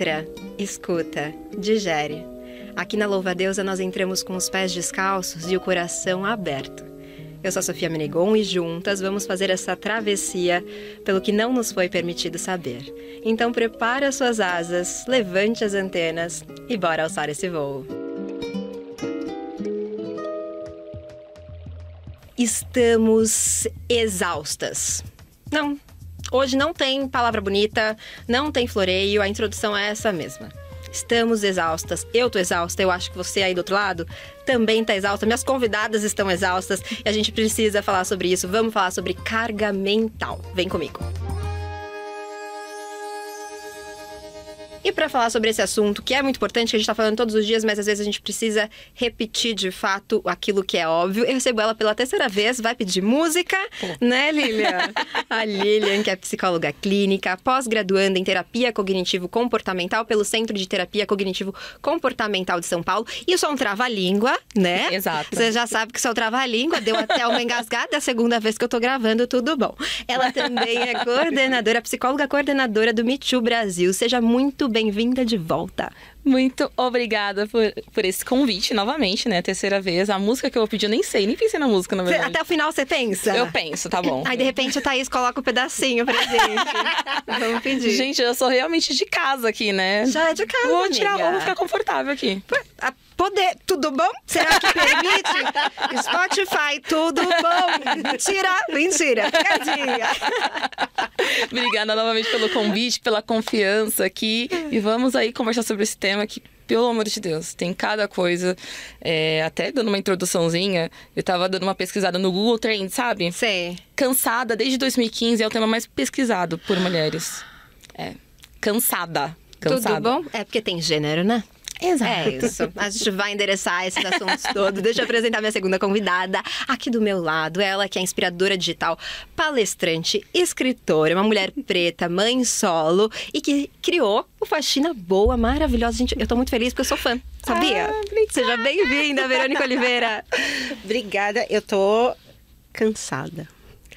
entra, escuta, digere. Aqui na Louva Deusa nós entramos com os pés descalços e o coração aberto. Eu sou a Sofia Menegon e juntas vamos fazer essa travessia pelo que não nos foi permitido saber. Então prepare as suas asas, levante as antenas e bora alçar esse voo. Estamos exaustas. Não, hoje não tem palavra bonita, não tem floreio, a introdução é essa mesma. Estamos exaustas. Eu tô exausta. Eu acho que você aí do outro lado também tá exausta. Minhas convidadas estão exaustas e a gente precisa falar sobre isso. Vamos falar sobre carga mental. Vem comigo. E para falar sobre esse assunto, que é muito importante, que a gente está falando todos os dias, mas às vezes a gente precisa repetir de fato aquilo que é óbvio. Eu recebo ela pela terceira vez, vai pedir música, né, Lilian? a Lilian, que é psicóloga clínica, pós-graduanda em terapia cognitivo-comportamental pelo Centro de Terapia Cognitivo-Comportamental de São Paulo. E sou um trava-língua, né? Exato. Você já sabe que sou trava-língua, deu até uma engasgada, é a segunda vez que eu tô gravando, tudo bom. Ela também é coordenadora, psicóloga coordenadora do Me Too Brasil. Seja muito bem-vinda de volta. Muito obrigada por, por esse convite novamente, né? Terceira vez. A música que eu vou pedir, eu nem sei, nem pensei na música, na verdade. Até o final você pensa? Eu penso, tá bom. Aí de repente a Thaís coloca o um pedacinho pra gente. Vamos pedir. Gente, eu sou realmente de casa aqui, né? Já é de casa. Vou tirar, vou ficar confortável aqui. Poder, tudo bom? Será que permite? Spotify, tudo bom? Mentira, mentira. Pegadinha. Obrigada novamente pelo convite, pela confiança aqui. E vamos aí conversar sobre esse tema que pelo amor de Deus, tem cada coisa. É, até dando uma introduçãozinha, eu tava dando uma pesquisada no Google Trends, sabe? Sei. Cansada, desde 2015, é o tema mais pesquisado por mulheres. É. Cansada. Cansada. Tudo bom? É porque tem gênero, né? Exato. É isso. A gente vai endereçar esses assuntos todos. Deixa eu apresentar minha segunda convidada. Aqui do meu lado, ela que é inspiradora digital, palestrante, escritora, uma mulher preta, mãe solo e que criou o Faxina Boa, maravilhosa. Gente, eu tô muito feliz porque eu sou fã. Sabia? Ah, Seja bem-vinda, Verônica Oliveira. Obrigada. Eu tô cansada.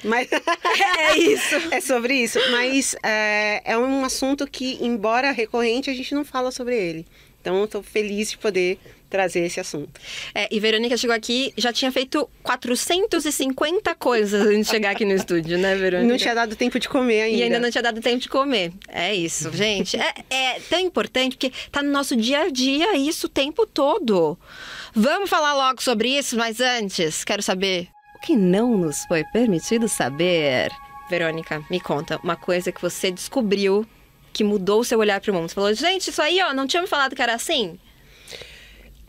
Mas é isso. é sobre isso. Mas é, é um assunto que, embora recorrente, a gente não fala sobre ele. Então, eu tô feliz de poder trazer esse assunto. É, e Verônica chegou aqui, já tinha feito 450 coisas antes de chegar aqui no estúdio, né, Verônica? Não tinha dado tempo de comer ainda. E ainda não tinha dado tempo de comer. É isso, gente. É, é tão importante porque tá no nosso dia a dia isso o tempo todo. Vamos falar logo sobre isso, mas antes, quero saber o que não nos foi permitido saber. Verônica, me conta uma coisa que você descobriu que mudou o seu olhar para o mundo? Você falou, gente, isso aí, ó, não tinha me falado que era assim?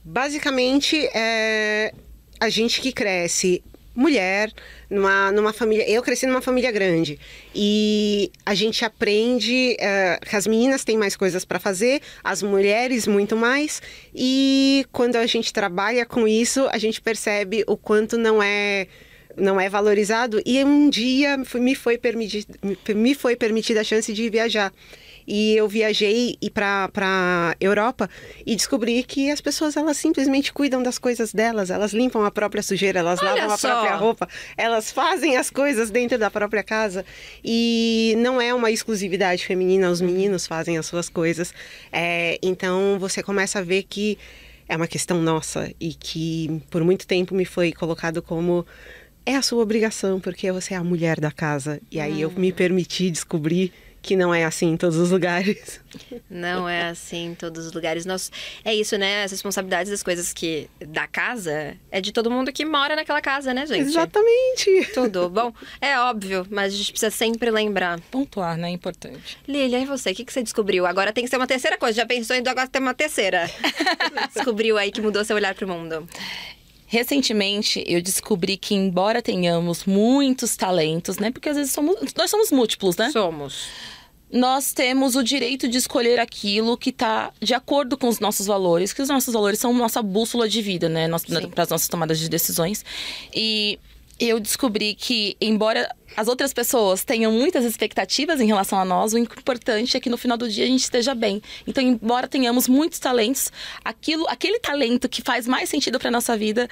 Basicamente, é a gente que cresce mulher, numa, numa família. Eu cresci numa família grande e a gente aprende é, que as meninas têm mais coisas para fazer, as mulheres muito mais. E quando a gente trabalha com isso, a gente percebe o quanto não é não é valorizado. E um dia me foi, permitido, me foi permitida a chance de viajar. E eu viajei e para Europa e descobri que as pessoas elas simplesmente cuidam das coisas delas, elas limpam a própria sujeira, elas Olha lavam a só. própria roupa, elas fazem as coisas dentro da própria casa e não é uma exclusividade feminina, os meninos fazem as suas coisas. É, então você começa a ver que é uma questão nossa e que por muito tempo me foi colocado como é a sua obrigação porque você é a mulher da casa e aí eu me permiti descobrir que não é assim em todos os lugares. Não é assim em todos os lugares. Nós, é isso, né? As responsabilidades das coisas que da casa é de todo mundo que mora naquela casa, né, gente? Exatamente. Tudo. Bom, é óbvio, mas a gente precisa sempre lembrar. Pontuar, né? É importante. Lilia, e você? O que, que você descobriu? Agora tem que ser uma terceira coisa. Já pensou em agora ter uma terceira? descobriu aí que mudou seu olhar pro mundo. Recentemente, eu descobri que, embora tenhamos muitos talentos, né? Porque às vezes somos, nós somos múltiplos, né? Somos. Nós temos o direito de escolher aquilo que está de acordo com os nossos valores, que os nossos valores são nossa bússola de vida, né? Para as nossas tomadas de decisões. E eu descobri que, embora as outras pessoas tenham muitas expectativas em relação a nós, o importante é que no final do dia a gente esteja bem. Então, embora tenhamos muitos talentos, aquilo, aquele talento que faz mais sentido para nossa vida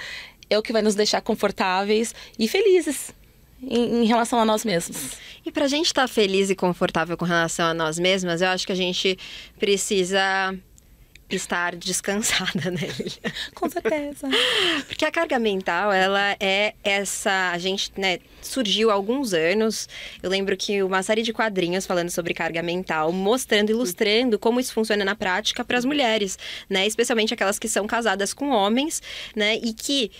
é o que vai nos deixar confortáveis e felizes. em, em relação a nós mesmos. E para a gente estar tá feliz e confortável com relação a nós mesmas, eu acho que a gente precisa estar descansada, né, Lilia? Com certeza. Porque a carga mental, ela é essa. A gente, né, surgiu há alguns anos. Eu lembro que uma série de quadrinhos falando sobre carga mental, mostrando, ilustrando como isso funciona na prática para as mulheres, né? Especialmente aquelas que são casadas com homens, né? E que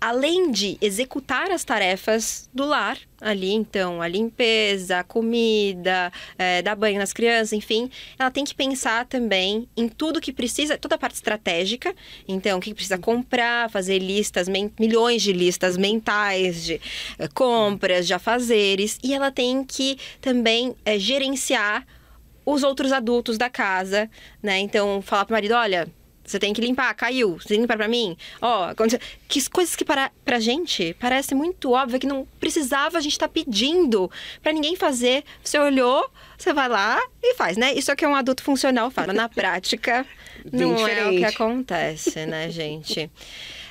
além de executar as tarefas do lar ali, então, a limpeza, a comida, é, dar banho nas crianças, enfim, ela tem que pensar também em tudo que precisa, toda a parte estratégica, então, o que precisa comprar, fazer listas, milhões de listas mentais de é, compras, de afazeres, e ela tem que também é, gerenciar os outros adultos da casa, né? Então, falar para o marido, olha, você tem que limpar, caiu. Você limpa pra mim. Ó, que coisas que para, pra gente parece muito óbvio que não precisava a gente estar tá pedindo para ninguém fazer. Você olhou, você vai lá e faz, né? Isso é um adulto funcional fala. Na prática, não diferente. é o que acontece, né, gente?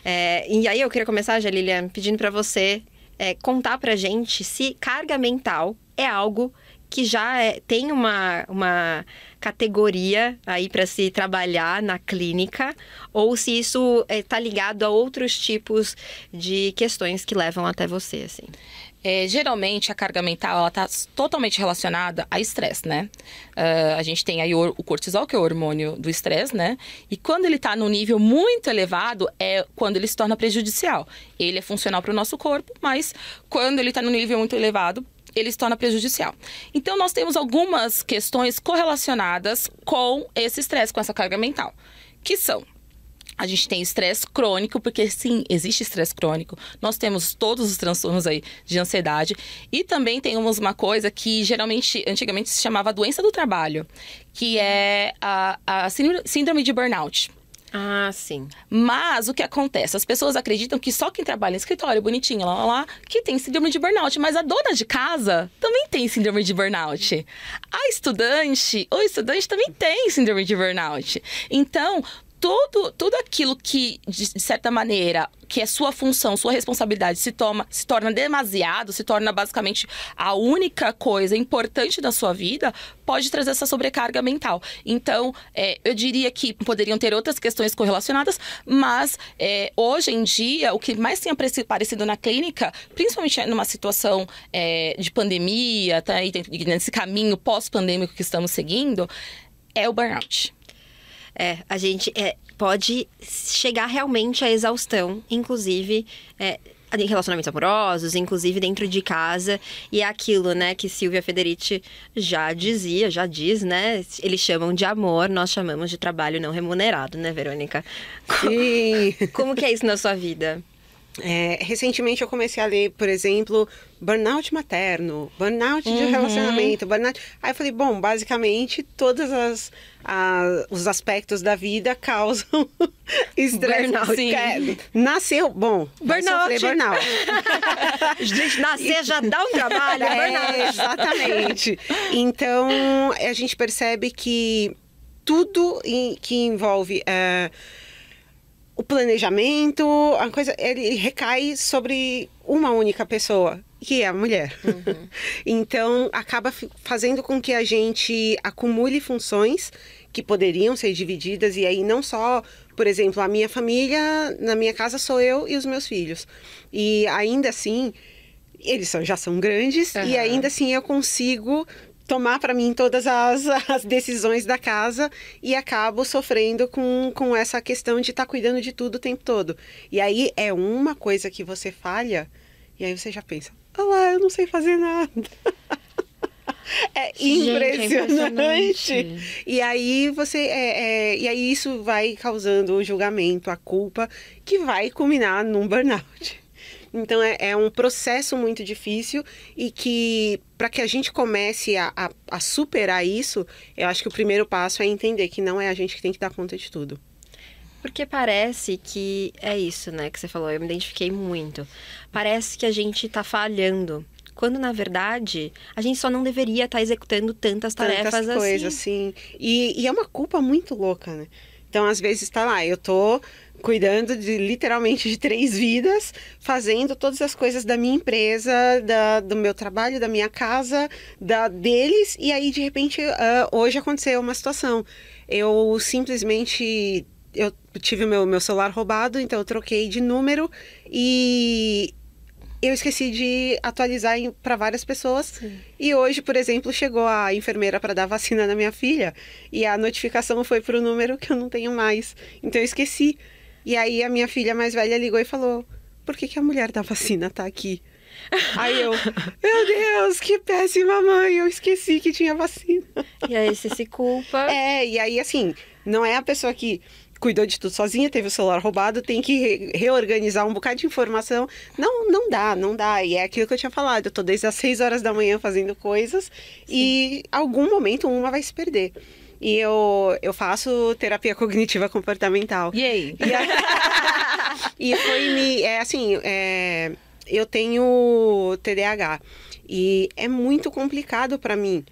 É, e aí eu queria começar, já, Lilian, pedindo para você é, contar pra gente se carga mental é algo que já é, tem uma, uma categoria aí para se trabalhar na clínica, ou se isso está é, ligado a outros tipos de questões que levam até você, assim. É, geralmente a carga mental está totalmente relacionada a estresse, né? Uh, a gente tem aí o, o, cortisol, que é o hormônio do estresse, né? E quando ele está no nível muito elevado, é quando ele se torna prejudicial. Ele é funcional para o nosso corpo, mas quando ele está no nível muito elevado, ele se torna prejudicial. Então, nós temos algumas questões correlacionadas com esse estresse, com essa carga mental, que são a gente tem estresse crônico, porque sim, existe estresse crônico. Nós temos todos os transtornos aí de ansiedade. E também temos uma coisa que geralmente, antigamente se chamava doença do trabalho, que é a, a síndrome de burnout. Ah, sim. Mas o que acontece? As pessoas acreditam que só quem trabalha em escritório, bonitinho, lá, lá, lá, que tem síndrome de burnout. Mas a dona de casa também tem síndrome de burnout. A estudante, o estudante também tem síndrome de burnout. Então, tudo, tudo aquilo que, de certa maneira, que é sua função, sua responsabilidade, se, toma, se torna demasiado, se torna basicamente a única coisa importante da sua vida, pode trazer essa sobrecarga mental. Então, é, eu diria que poderiam ter outras questões correlacionadas, mas é, hoje em dia, o que mais tem aparecido na clínica, principalmente numa situação é, de pandemia, tá, e nesse caminho pós-pandêmico que estamos seguindo, é o burnout. É, a gente é, pode chegar realmente à exaustão, inclusive. É, em relacionamentos amorosos, inclusive dentro de casa. E é aquilo, né, que Silvia Federici já dizia, já diz, né? Eles chamam de amor, nós chamamos de trabalho não remunerado, né, Verônica? Sim! Como que é isso na sua vida? É, recentemente eu comecei a ler, por exemplo, burnout materno, burnout de uhum. relacionamento, burnout. Aí eu falei, bom, basicamente todos as, os aspectos da vida causam estresse. Burnout. É, nasceu, bom, burnout. burnout. gente, nascer já dá um trabalho, é, burnout. Exatamente. Então a gente percebe que tudo que envolve uh, o planejamento, a coisa, ele recai sobre uma única pessoa, que é a mulher. Uhum. então, acaba fazendo com que a gente acumule funções que poderiam ser divididas, e aí não só, por exemplo, a minha família, na minha casa sou eu e os meus filhos. E ainda assim, eles já são grandes, uhum. e ainda assim eu consigo tomar para mim todas as, as decisões da casa e acabo sofrendo com, com essa questão de estar tá cuidando de tudo o tempo todo. E aí é uma coisa que você falha e aí você já pensa, ah lá, eu não sei fazer nada. É impressionante. Gente, é e aí você é, é, e aí isso vai causando o julgamento, a culpa, que vai culminar num burnout. Então é, é um processo muito difícil e que para que a gente comece a, a, a superar isso, eu acho que o primeiro passo é entender que não é a gente que tem que dar conta de tudo. Porque parece que é isso, né, que você falou, eu me identifiquei muito. Parece que a gente está falhando. Quando, na verdade, a gente só não deveria estar tá executando tantas tarefas tantas coisas, assim. sim. E, e é uma culpa muito louca, né? Então, às vezes, está lá, eu tô cuidando de literalmente de três vidas, fazendo todas as coisas da minha empresa, da, do meu trabalho, da minha casa, da deles. E aí, de repente, uh, hoje aconteceu uma situação. Eu simplesmente eu tive meu, meu celular roubado, então eu troquei de número e eu esqueci de atualizar para várias pessoas. Sim. E hoje, por exemplo, chegou a enfermeira para dar vacina na minha filha e a notificação foi para o número que eu não tenho mais. Então eu esqueci. E aí a minha filha mais velha ligou e falou: Por que, que a mulher da vacina tá aqui? Aí eu, meu Deus, que péssima mãe, eu esqueci que tinha vacina. E aí você se culpa. É, e aí assim, não é a pessoa que cuidou de tudo sozinha, teve o celular roubado, tem que re reorganizar um bocado de informação. Não, não dá, não dá. E é aquilo que eu tinha falado. Eu tô desde as 6 horas da manhã fazendo coisas Sim. e algum momento uma vai se perder. E eu, eu faço terapia cognitiva comportamental. E aí? E, e foi me. É assim, é, eu tenho TDAH. E é muito complicado para mim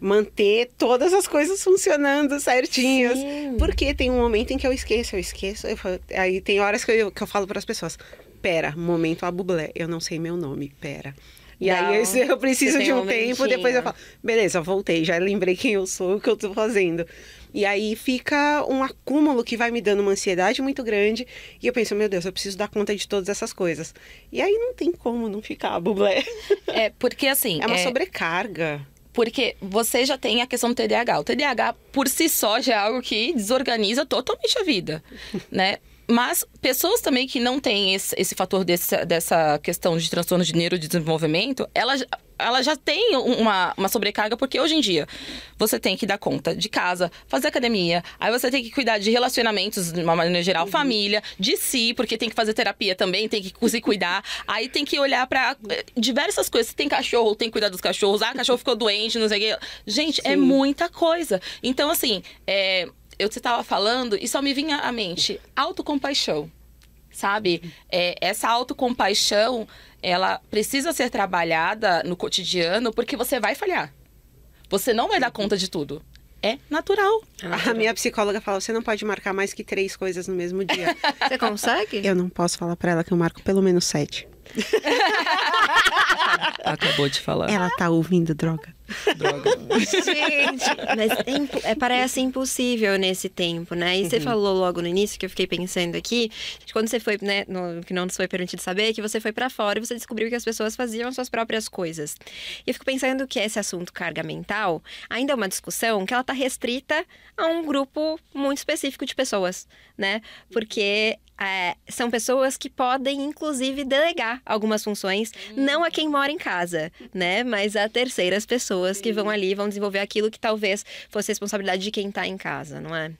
manter todas as coisas funcionando certinhas. Sim. Porque tem um momento em que eu esqueço, eu esqueço. Eu aí tem horas que eu, que eu falo para as pessoas: pera, momento a bublé, eu não sei meu nome, pera. E não, aí eu, preciso de um, um tempo, depois eu falo, beleza, voltei, já lembrei quem eu sou, o que eu tô fazendo. E aí fica um acúmulo que vai me dando uma ansiedade muito grande. E eu penso, meu Deus, eu preciso dar conta de todas essas coisas. E aí não tem como não ficar bublé. É, porque assim. É uma é... sobrecarga. Porque você já tem a questão do TDAH. O TDAH, por si só, já é algo que desorganiza totalmente a vida, né? Mas pessoas também que não têm esse, esse fator desse, dessa questão de transtorno de neurodesenvolvimento, elas, ela já tem uma, uma sobrecarga, porque hoje em dia você tem que dar conta de casa, fazer academia, aí você tem que cuidar de relacionamentos, de uma maneira geral, uhum. família, de si, porque tem que fazer terapia também, tem que se cuidar, aí tem que olhar para eh, diversas coisas. Tem cachorro, tem que cuidar dos cachorros, ah, cachorro ficou doente, não sei o quê. Gente, é Sim. é muita coisa. Então, assim, é, eu te estava falando e só me vinha à mente autocompaixão, sabe? É, essa autocompaixão, ela precisa ser trabalhada no cotidiano porque você vai falhar. Você não vai dar conta de tudo. É natural. A minha psicóloga fala: você não pode marcar mais que três coisas no mesmo dia. Você consegue? Eu não posso falar para ela que eu marco pelo menos sete. Acabou de falar. Ela tá ouvindo droga. Droga. Gente, mas é, é, parece impossível nesse tempo, né? E uhum. você falou logo no início que eu fiquei pensando aqui, quando você foi, né, no, que não nos foi permitido saber, que você foi para fora e você descobriu que as pessoas faziam suas próprias coisas. E eu fico pensando que esse assunto carga mental ainda é uma discussão que ela tá restrita a um grupo muito específico de pessoas, né? Porque é, são pessoas que podem, inclusive, delegar algumas funções, hum. não a quem mora em casa, né? Mas a terceiras pessoas que vão ali vão desenvolver aquilo que talvez fosse responsabilidade de quem está em casa, não é?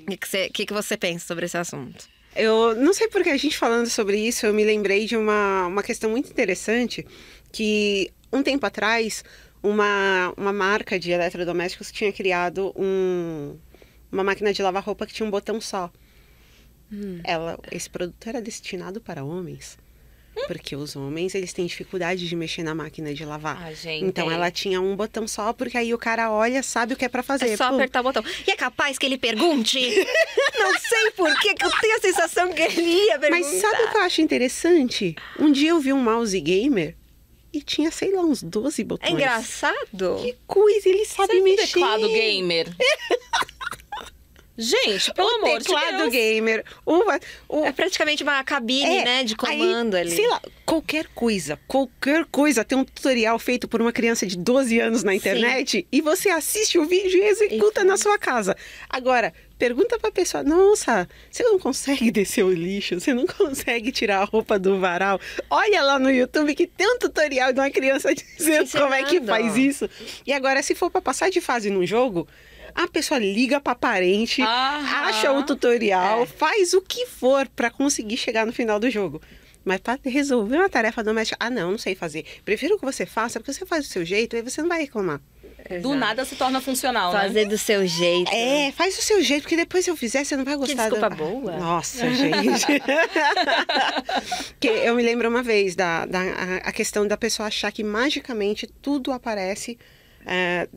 O que, que, você, que, que você pensa sobre esse assunto? Eu não sei porque a gente falando sobre isso, eu me lembrei de uma, uma questão muito interessante que um tempo atrás uma, uma marca de eletrodomésticos tinha criado um, uma máquina de lavar roupa que tinha um botão só. Hum. Ela, esse produto era destinado para homens. Porque os homens, eles têm dificuldade de mexer na máquina de lavar. Ah, gente. Então ela tinha um botão só, porque aí o cara olha, sabe o que é para fazer. É só Pum. apertar o botão. E é capaz que ele pergunte? Não sei por que eu tenho a sensação que ele ia perguntar. Mas sabe o que eu acho interessante? Um dia eu vi um mouse gamer e tinha, sei lá, uns 12 botões. É engraçado. Que coisa, ele sabe Você mexer. teclado gamer. Gente, pelo o amor de Deus. teclado gamer. O, o... É praticamente uma cabine, é, né, de comando aí, ali. Sei lá, qualquer coisa, qualquer coisa. Tem um tutorial feito por uma criança de 12 anos na internet Sim. e você assiste o vídeo e executa na sua casa. Agora, pergunta pra pessoa, nossa, você não consegue descer o lixo? Você não consegue tirar a roupa do varal? Olha lá no YouTube que tem um tutorial de uma criança dizendo como é que faz isso. E agora, se for para passar de fase num jogo, a pessoa liga para parente, Aham. acha o tutorial, é. faz o que for para conseguir chegar no final do jogo. Mas para resolver uma tarefa doméstica, ah, não, não sei fazer. Prefiro que você faça, porque você faz do seu jeito, aí você não vai reclamar. Exato. Do nada se torna funcional, né? Fazer né? do seu jeito. É, faz do seu jeito, porque depois se eu fizer, você não vai gostar. Que desculpa boa. Nossa, gente. que eu me lembro uma vez da, da a questão da pessoa achar que magicamente tudo aparece é,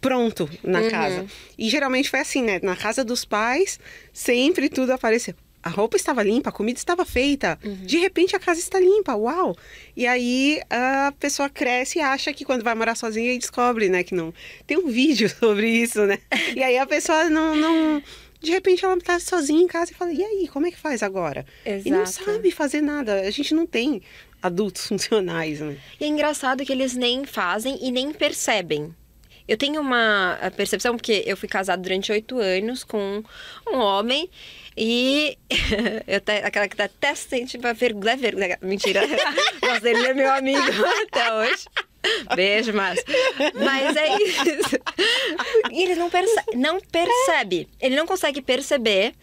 pronto na uhum. casa. E geralmente foi assim, né? Na casa dos pais, sempre tudo apareceu. a roupa estava limpa, a comida estava feita. De repente a casa está limpa, uau! E aí a pessoa cresce e acha que quando vai morar sozinha e descobre, né, que não. Tem um vídeo sobre isso, né? E aí a pessoa não. não... De repente ela tá sozinha em casa e fala: e aí, como é que faz agora? E não Exato. sabe fazer nada. A gente não tem adultos funcionais, né? E é engraçado que eles nem fazem e nem percebem. Eu tenho uma percepção, porque eu fui casada durante oito anos com um homem e eu até, aquela que tá até sente pra vergonha. vergonha. Mentira. Dele, ele é meu amigo até hoje. Beijo, Márcio. Mas é isso. E ele não, perce não percebe. Ele não consegue perceber.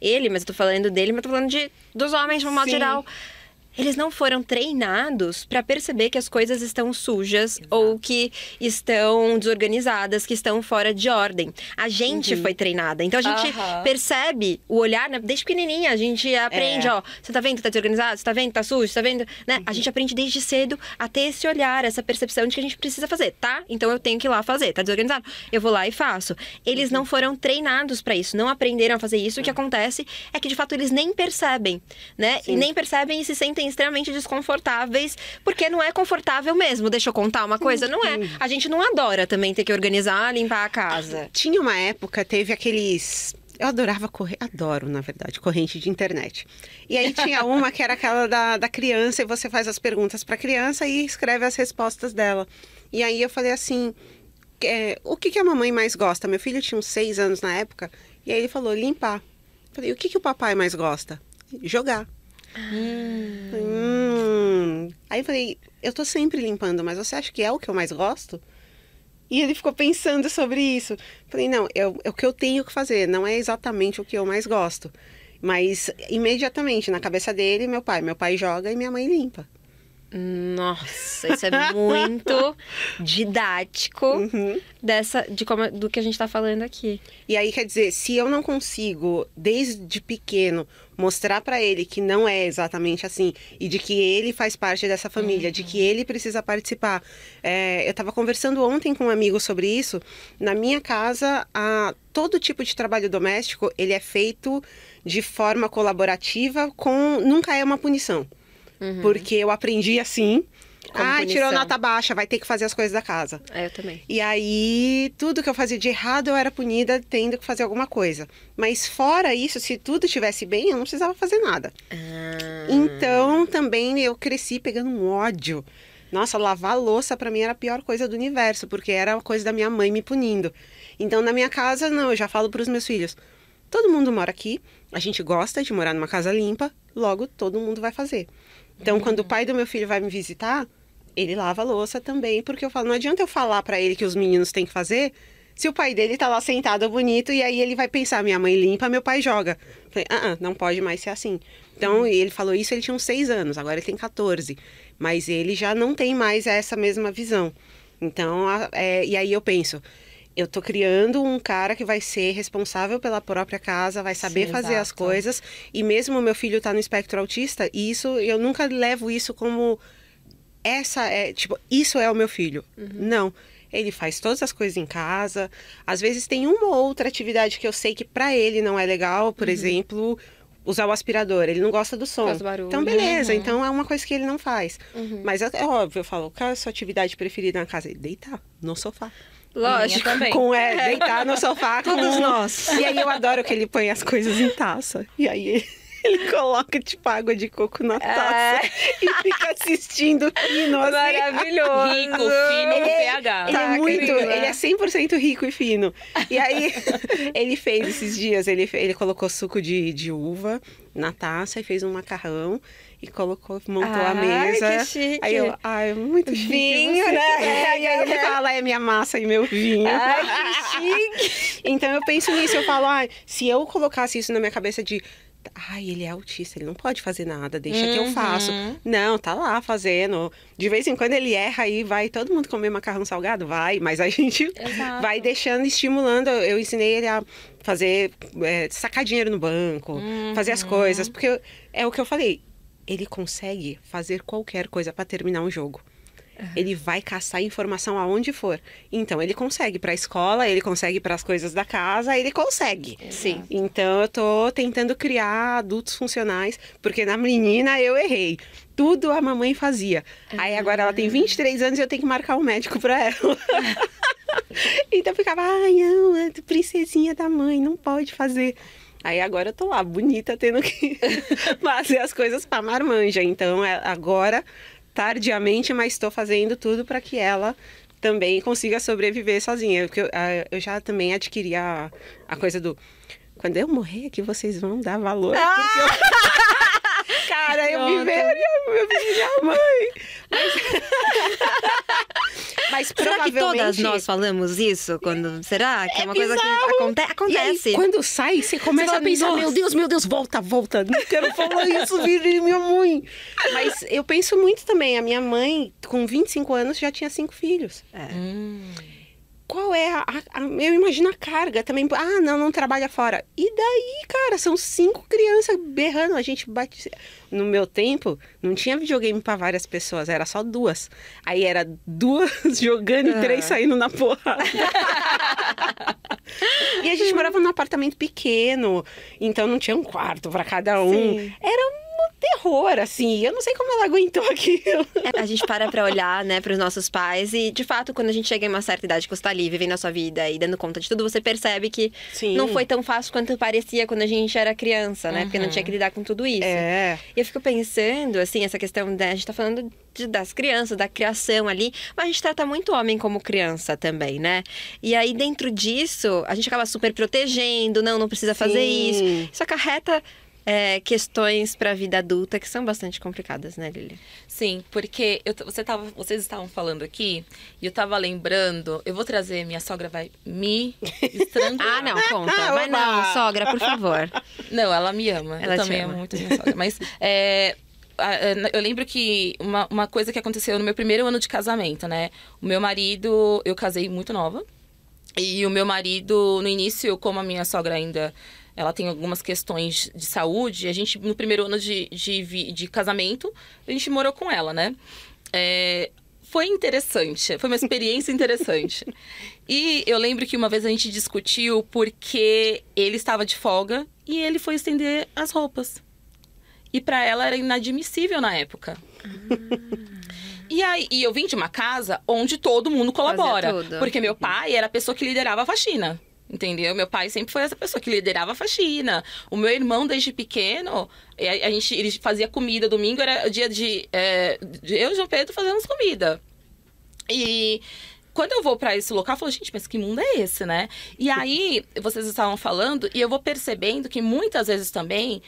Ele, mas eu tô falando dele, mas eu tô falando de, dos homens de um modo Sim. geral. Eles não foram treinados para perceber que as coisas estão sujas ou que estão desorganizadas, que estão fora de ordem. A gente foi treinada. Então a gente Aham. percebe o olhar, né? desde pequenininha, a gente aprende, É. ó, você tá vendo que tá desorganizado? Você tá vendo que tá sujo? Você tá vendo? Né? A gente aprende desde cedo a ter esse olhar, essa percepção de que a gente precisa fazer, tá? Então eu tenho que ir lá fazer. Tá desorganizado? Eu vou lá e faço. Eles não foram treinados para isso, não aprenderam a fazer isso. O que acontece é que de fato eles nem percebem, né? E nem percebem e se sentem extremamente desconfortáveis, porque não é confortável mesmo. Deixa eu contar uma coisa, não é. A gente não adora também ter que organizar, limpar a casa. Tinha uma época, teve aqueles. Eu adorava correr, adoro, na verdade, corrente de internet. E aí tinha uma que era aquela da, da criança, e você faz as perguntas para a criança e escreve as respostas dela. E aí eu falei assim: é, o que, que a mamãe mais gosta? Meu filho tinha uns seis anos na época, e aí ele falou: limpar. Eu falei: o que, que o papai mais gosta? Jogar. Hum. Aí eu falei: eu tô sempre limpando, mas você acha que é o que eu mais gosto? E ele ficou pensando sobre isso. Falei, não, é, o- é o que eu tenho que fazer, não é exatamente o que eu mais gosto. Mas imediatamente, na cabeça dele, meu pai. Meu pai joga e minha mãe limpa. Nossa, isso é muito didático Uhum. dessa, de como, do que a gente tá falando aqui. E aí, quer dizer, se eu não consigo, desde pequeno, mostrar pra ele que não é exatamente assim, e de que ele faz parte dessa família, de que ele precisa participar. É, eu estava conversando ontem com um amigo sobre isso. Na minha casa, a, todo tipo de trabalho doméstico, ele é feito de forma colaborativa, com nunca é uma punição. Porque eu aprendi assim. Ah, tirou punição. nota baixa, vai ter que fazer as coisas da casa. É, eu também. E aí, tudo que eu fazia de errado, eu era punida tendo que fazer alguma coisa. Mas fora isso, se tudo estivesse bem, eu não precisava fazer nada. Ah, Então, também eu cresci pegando um ódio. Nossa, lavar louça pra mim era a pior coisa do universo, porque era uma coisa da minha mãe me punindo. Então, na minha casa, não, eu já falo pros meus filhos. Todo mundo mora aqui, a gente gosta de morar numa casa limpa, logo todo mundo vai fazer. Então, quando o pai do meu filho vai me visitar, ele lava a louça também, porque eu falo, não adianta eu falar pra ele que os meninos têm que fazer, se o pai dele tá lá sentado bonito e aí ele vai pensar, minha mãe limpa, meu pai joga. Eu Falei, ah, ah, não pode mais ser assim. Então, e ele falou isso, ele tinha uns seis anos, agora ele tem 14. Mas ele já não tem mais essa mesma visão. Então, é, e aí eu penso, eu tô criando um cara que vai ser responsável pela própria casa, vai saber Sim, fazer as exato. coisas. E mesmo o meu filho tá no espectro autista, e isso eu nunca levo isso como essa é, tipo, isso é o meu filho. Não. Ele faz todas as coisas em casa. Às vezes tem uma ou outra atividade que eu sei que pra ele não é legal, por exemplo, usar o aspirador. Ele não gosta do som. Faz barulho. Então, beleza. Uhum. Então é uma coisa que ele não faz. Mas é, é óbvio, eu falo, qual é a sua atividade preferida na casa? Deitar no sofá. Lógico. Também. Com é, deitar no sofá. Todos com... nós. E aí eu adoro que ele põe as coisas em taça. E aí ele, ele coloca, tipo, água de coco na taça. E fica assistindo hino, assim. Maravilhoso. Rico, fino, Ele é- PH. Ele Tá, é muito, ele é 100% rico e fino. E aí, ele fez esses dias, ele, ele colocou suco de, de uva na taça e fez um macarrão e colocou, montou a Ai, mesa. que chique. Aí eu, ai, muito chique. Vinho, você." né? É, e aí ele fala, é minha massa e meu vinho. Ai, que chique. Então eu penso nisso, eu falo, ai, se eu colocasse isso na minha cabeça de. Ai, ele é autista, ele não pode fazer nada, deixa que eu Uhum. faço. Não, tá lá fazendo. De vez em quando ele erra aí, vai todo mundo comer macarrão salgado? Vai, mas a gente Exato. vai deixando, estimulando. Eu ensinei ele a fazer, é, sacar dinheiro no banco, fazer as coisas, porque é o que eu falei, ele consegue fazer qualquer coisa pra terminar um jogo. Uhum. Ele vai caçar informação aonde for. Então, ele consegue para a escola, ele consegue para as coisas da casa, ele consegue. Sim. Então, eu tô tentando criar adultos funcionais, porque na menina eu errei. Tudo a mamãe fazia. Uhum. Aí agora ela tem 23 anos e eu tenho que marcar um médico para ela. então ficava, ai, não, é princesinha da mãe, não pode fazer. Aí agora eu tô lá, bonita, tendo que fazer as coisas pra marmanja. Então é, agora, tardiamente, mas estou fazendo tudo para que ela também consiga sobreviver sozinha. Porque eu, eu já também adquiri a, a coisa do. Quando eu morrer, que vocês vão dar valor. Ah! Porque eu... Cara, eu viveria, eu viveria a mãe. Mas... Mas será que todas nós falamos isso? Quando... Será que é, é uma bizarro. coisa que aconte... acontece? Aí, quando sai, você começa você a pensar, Nossa. meu Deus, meu Deus, volta, volta. Não quero falar isso, virei minha mãe. Mas eu penso muito também. A minha mãe, com 25 anos, já tinha cinco filhos. É. Hum qual é a, a, Eu imagino a carga também. Ah, não, não trabalha fora. E daí, cara, são cinco crianças berrando. A gente bate. No meu tempo, não tinha videogame para várias pessoas, era só duas. Aí era duas jogando e três saindo na porrada. e a gente morava num apartamento pequeno, então não tinha um quarto para cada um. Sim. Era um terror, assim. Eu não sei como ela aguentou aquilo. É, a gente para pra olhar, né, pros nossos pais. E, de fato, quando a gente chega em uma certa idade, que você tá ali, vivendo a sua vida e dando conta de tudo, você percebe que Sim. não foi tão fácil quanto parecia quando a gente era criança, né? Uhum. Porque não tinha que lidar com tudo isso. É. E eu fico pensando, assim, essa questão, né, a gente tá falando de, das crianças, da criação ali, mas a gente trata muito homem como criança também, né? E aí, dentro disso, a gente acaba super protegendo, não, não precisa fazer Sim. isso. Isso acarreta é, questões para a vida adulta que são bastante complicadas, né, Lili? Sim, porque eu, você tava, vocês estavam falando aqui e eu estava lembrando, eu vou trazer, minha sogra vai me estrangular. ah, não, conta. Mas não, sogra, por favor. Não, ela me ama. Ela eu também ama. amo muito a minha sogra. Mas é, eu lembro que uma, uma coisa que aconteceu no meu primeiro ano de casamento, né? O meu marido, eu casei muito nova. E o meu marido, no início, como a minha sogra ainda ela tem algumas questões de saúde. A gente, no primeiro ano de, de, de casamento, a gente morou com ela, né? É, foi interessante, foi uma experiência interessante. E eu lembro que uma vez a gente discutiu porque ele estava de folga e ele foi estender as roupas. E para ela era inadmissível na época. Ah. E aí, e eu vim de uma casa onde todo mundo colabora. Porque meu pai era a pessoa que liderava a faxina. Entendeu? Meu pai sempre foi essa pessoa que liderava a faxina. O meu irmão, desde pequeno, a, gente ele fazia comida. Domingo era o dia de, é, eu e João Pedro fazendo comida. E quando eu vou para esse local, eu falo, gente, mas que mundo é esse, né? E aí, vocês estavam falando, e eu vou percebendo que muitas vezes também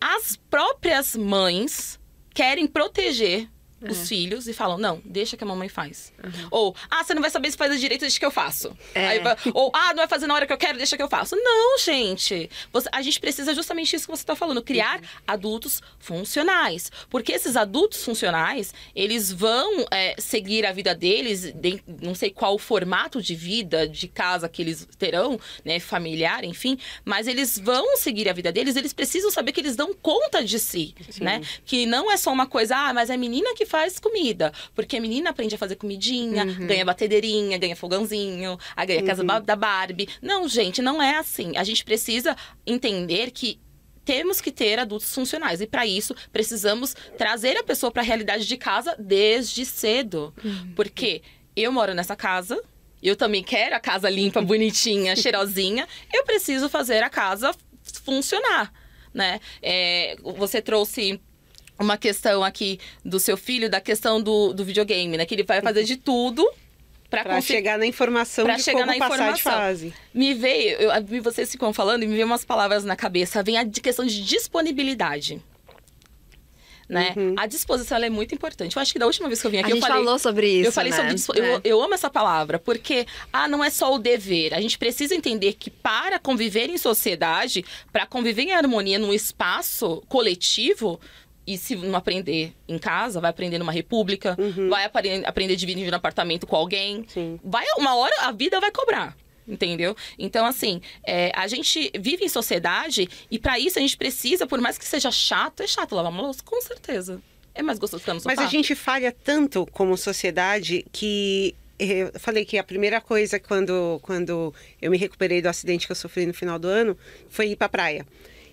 as próprias mães querem proteger os é. filhos e falam, não, deixa que a mamãe faz. Uhum. Ou, ah, você não vai saber se faz direito, deixa que eu faço. É. Aí, ou, ah, não vai fazer na hora que eu quero, deixa que eu faço. Não, gente. Você, a gente precisa justamente isso que você está falando, criar uhum. adultos funcionais. Porque esses adultos funcionais, eles vão é, seguir a vida deles, de, não sei qual formato de vida, de casa que eles terão, né, familiar, enfim, mas eles vão seguir a vida deles, eles precisam saber que eles dão conta de si, Sim. né? Que não é só uma coisa, ah, mas é a menina que faz comida. Porque a menina aprende a fazer comidinha, uhum. ganha batedeirinha, ganha fogãozinho, a ganha uhum. casa da Barbie. Não, gente, não é assim. A gente precisa entender que temos que ter adultos funcionais. E para isso, precisamos trazer a pessoa para a realidade de casa desde cedo. Uhum. Porque eu moro nessa casa, eu também quero a casa limpa, bonitinha, cheirosinha. Eu preciso fazer a casa funcionar, né? É, você trouxe uma questão aqui do seu filho, da questão do, do videogame, né? Que ele vai fazer de tudo para conseguir... chegar na informação pra de chegar como na passar informação. de fase. Me veio, eu, vocês ficam falando e me veio umas palavras na cabeça. Vem a questão de disponibilidade. Né? Uhum. A disposição é muito importante. Eu acho que da última vez que eu vim aqui, a eu falei. falou sobre isso. Eu falei né? sobre. É. Eu, eu amo essa palavra, porque ah, não é só o dever. A gente precisa entender que para conviver em sociedade, para conviver em harmonia num espaço coletivo, e se não aprender em casa, vai aprender numa república, uhum. vai aprender, aprender dividindo um apartamento com alguém. Sim. Vai, uma hora a vida vai cobrar. Entendeu? Então, assim, é, a gente vive em sociedade e para isso a gente precisa, por mais que seja chato, é chato lavar uma louça, com certeza. é mais gostoso ficar no sofá. Mas a gente falha tanto como sociedade que eu falei que a primeira coisa quando, quando eu me recuperei do acidente que eu sofri no final do ano foi ir pra praia.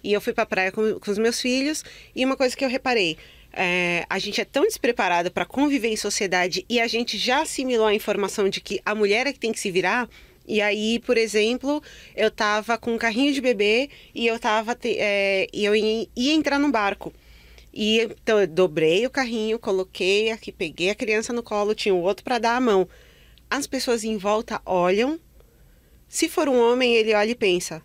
E eu fui pra praia com, com os meus filhos e uma coisa que eu reparei, é, a gente é tão despreparado para conviver em sociedade e a gente já assimilou a informação de que a mulher é que tem que se virar. E aí, por exemplo, eu tava com um carrinho de bebê e eu tava te, é, e eu ia, ia entrar num barco. E então eu dobrei o carrinho, coloquei aqui, peguei a criança no colo, tinha o outro para dar a mão. As pessoas em volta olham. Se for um homem, ele olha e pensa: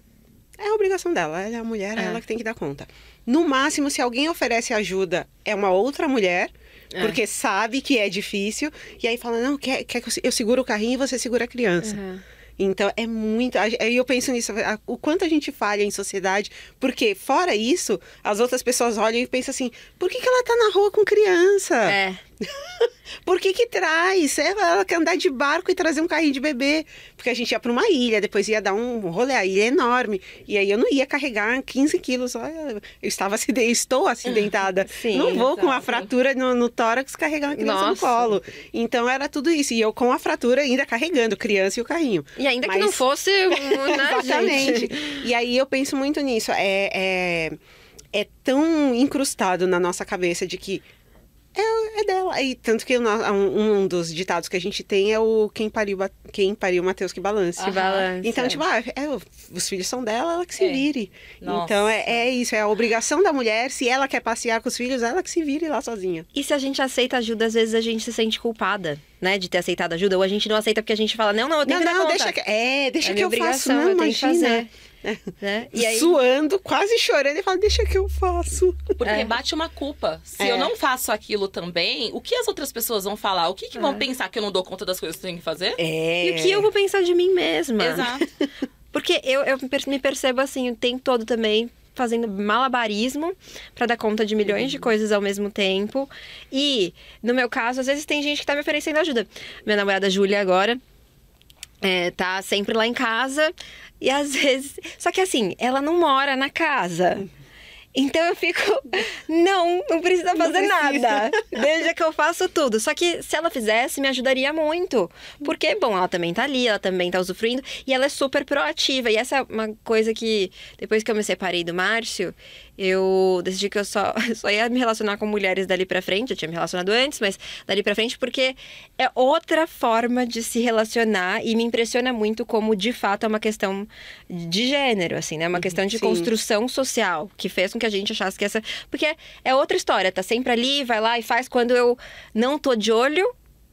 é a obrigação dela, ela é a mulher, é, É. ela que tem que dar conta. No máximo, se alguém oferece ajuda, é uma outra mulher, É. porque sabe que é difícil, e aí fala: não, quer, quer que eu eu seguro o carrinho e você segura a criança. Uhum. Então é muito. Aí eu penso nisso, o quanto a gente falha em sociedade, porque fora isso, as outras pessoas olham e pensam assim: por que, que ela tá na rua com criança? É. Por que que traz? Ela, ela quer andar de barco e trazer um carrinho de bebê. Porque a gente ia para uma ilha, depois ia dar um rolê, a ilha é enorme. E aí eu não ia carregar 15 quilos. Eu estava acidente, estou acidentada. Sim, não vou com a exato. fratura no, no tórax carregar uma criança Nossa. no colo. Então era tudo isso. E eu com a fratura ainda carregando criança e o carrinho. E ainda que Mas- não fosse um, né, Exatamente. gente? E aí eu penso muito nisso. É, é, é tão incrustado na nossa cabeça de que é, é dela. E tanto que um, um dos ditados que a gente tem é o quem pariu, quem pariu Mateus que balance. Que balança. Então, tipo, ah, é, os filhos são dela, ela que se É. vire. Nossa. Então, é, é isso, é a obrigação da mulher. Se ela quer passear com os filhos, ela que se vire lá sozinha. E se a gente aceita ajuda, às vezes a gente se sente culpada, né? De ter aceitado ajuda. Ou a gente não aceita porque a gente fala, não, não, eu tenho Não, que dar não, conta. deixa que, é, deixa É que eu faço. Não, eu tenho que imagina. Né? E aí, Suando, quase chorando, e fala, deixa que eu faço. Porque É. bate uma culpa. Se É. eu não faço aquilo também, o que as outras pessoas vão falar? O que, que vão pensar que eu não dou conta das coisas que eu tenho que fazer? É. e o que eu vou pensar de mim mesma? Exato. Porque eu, eu me per- me percebo assim o tempo todo também fazendo malabarismo pra dar conta de milhões de coisas ao mesmo tempo. E, no meu caso, às vezes tem gente que tá me oferecendo ajuda. Minha namorada Júlia agora é, tá sempre lá em casa. E às vezes. Só que assim, ela não mora na casa. Então eu fico, não, não precisa fazer precisa. nada. Deixa que eu faço tudo. Só que se ela fizesse, me ajudaria muito. Porque, bom, ela também tá ali, ela também tá usufruindo. E ela é super proativa. E essa é uma coisa que, depois que eu me separei do Márcio, eu decidi que eu só, só ia me relacionar com mulheres dali pra frente. Eu tinha me relacionado antes, mas dali pra frente, porque é outra forma de se relacionar. E me impressiona muito como, de fato, é uma questão de gênero, assim, né? Uma questão de sim. construção social, que fez com que a gente achasse que essa. Porque é outra história, tá sempre ali, vai lá e faz. Quando eu não tô de olho,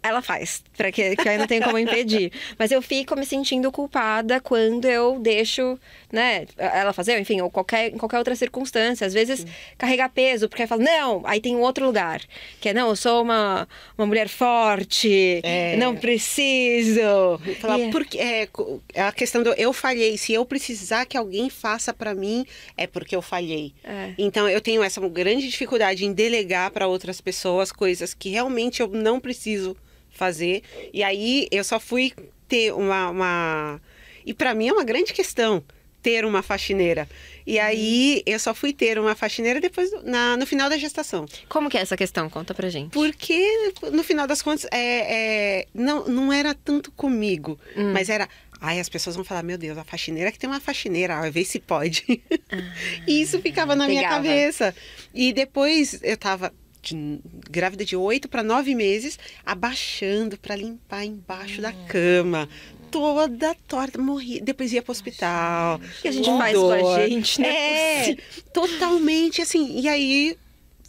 ela faz, para que, que aí não tem como impedir. Mas eu fico me sentindo culpada quando eu deixo, né, ela fazer, enfim, ou qualquer, em qualquer outra circunstância. Às vezes carregar peso, porque fala, não, aí tem um outro lugar. Que é, não, eu sou uma, uma mulher forte, É. não preciso. Falar, E- porque é, é a questão do eu falhei. Se eu precisar que alguém faça pra mim, é porque eu falhei. É. Então eu tenho essa grande dificuldade em delegar pra outras pessoas coisas que realmente eu não preciso fazer. E aí eu só fui ter uma. uma... E pra mim é uma grande questão ter uma faxineira. E aí eu só fui ter uma faxineira depois na, no final da gestação. Como que é essa questão? Conta pra gente. Porque, no final das contas, é, é, não, não era tanto comigo, Hum. mas era. Ai, as pessoas vão falar, meu Deus, a faxineira que tem uma faxineira, vai ver se pode. e isso ficava na minha Ah, Pegava. cabeça. E depois eu tava de- grávida de oito para nove meses, abaixando para limpar embaixo da cama. Toda torta, morri. Depois ia pro hospital. O que a gente faz com a gente, né? É, totalmente assim. E aí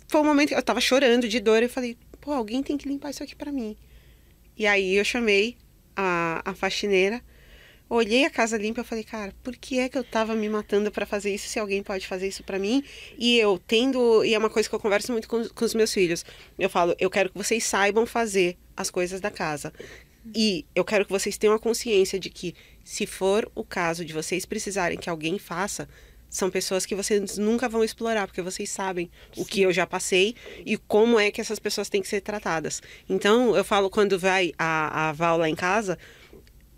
foi um momento que eu tava chorando de dor. Eu falei, pô, alguém tem que limpar isso aqui pra mim. E aí eu chamei a, a faxineira, olhei a casa limpa e falei, cara, por que é que eu tava me matando pra fazer isso se alguém pode fazer isso pra mim? E eu tendo. E é uma coisa que eu converso muito com, com os meus filhos. Eu falo, eu quero que vocês saibam fazer as coisas da casa. E eu quero que vocês tenham a consciência de que, se for o caso de vocês precisarem que alguém faça, são pessoas que vocês nunca vão explorar, porque vocês sabem o que eu já passei e como é que essas pessoas têm que ser tratadas. Então, eu falo, quando vai a, a Val lá em casa,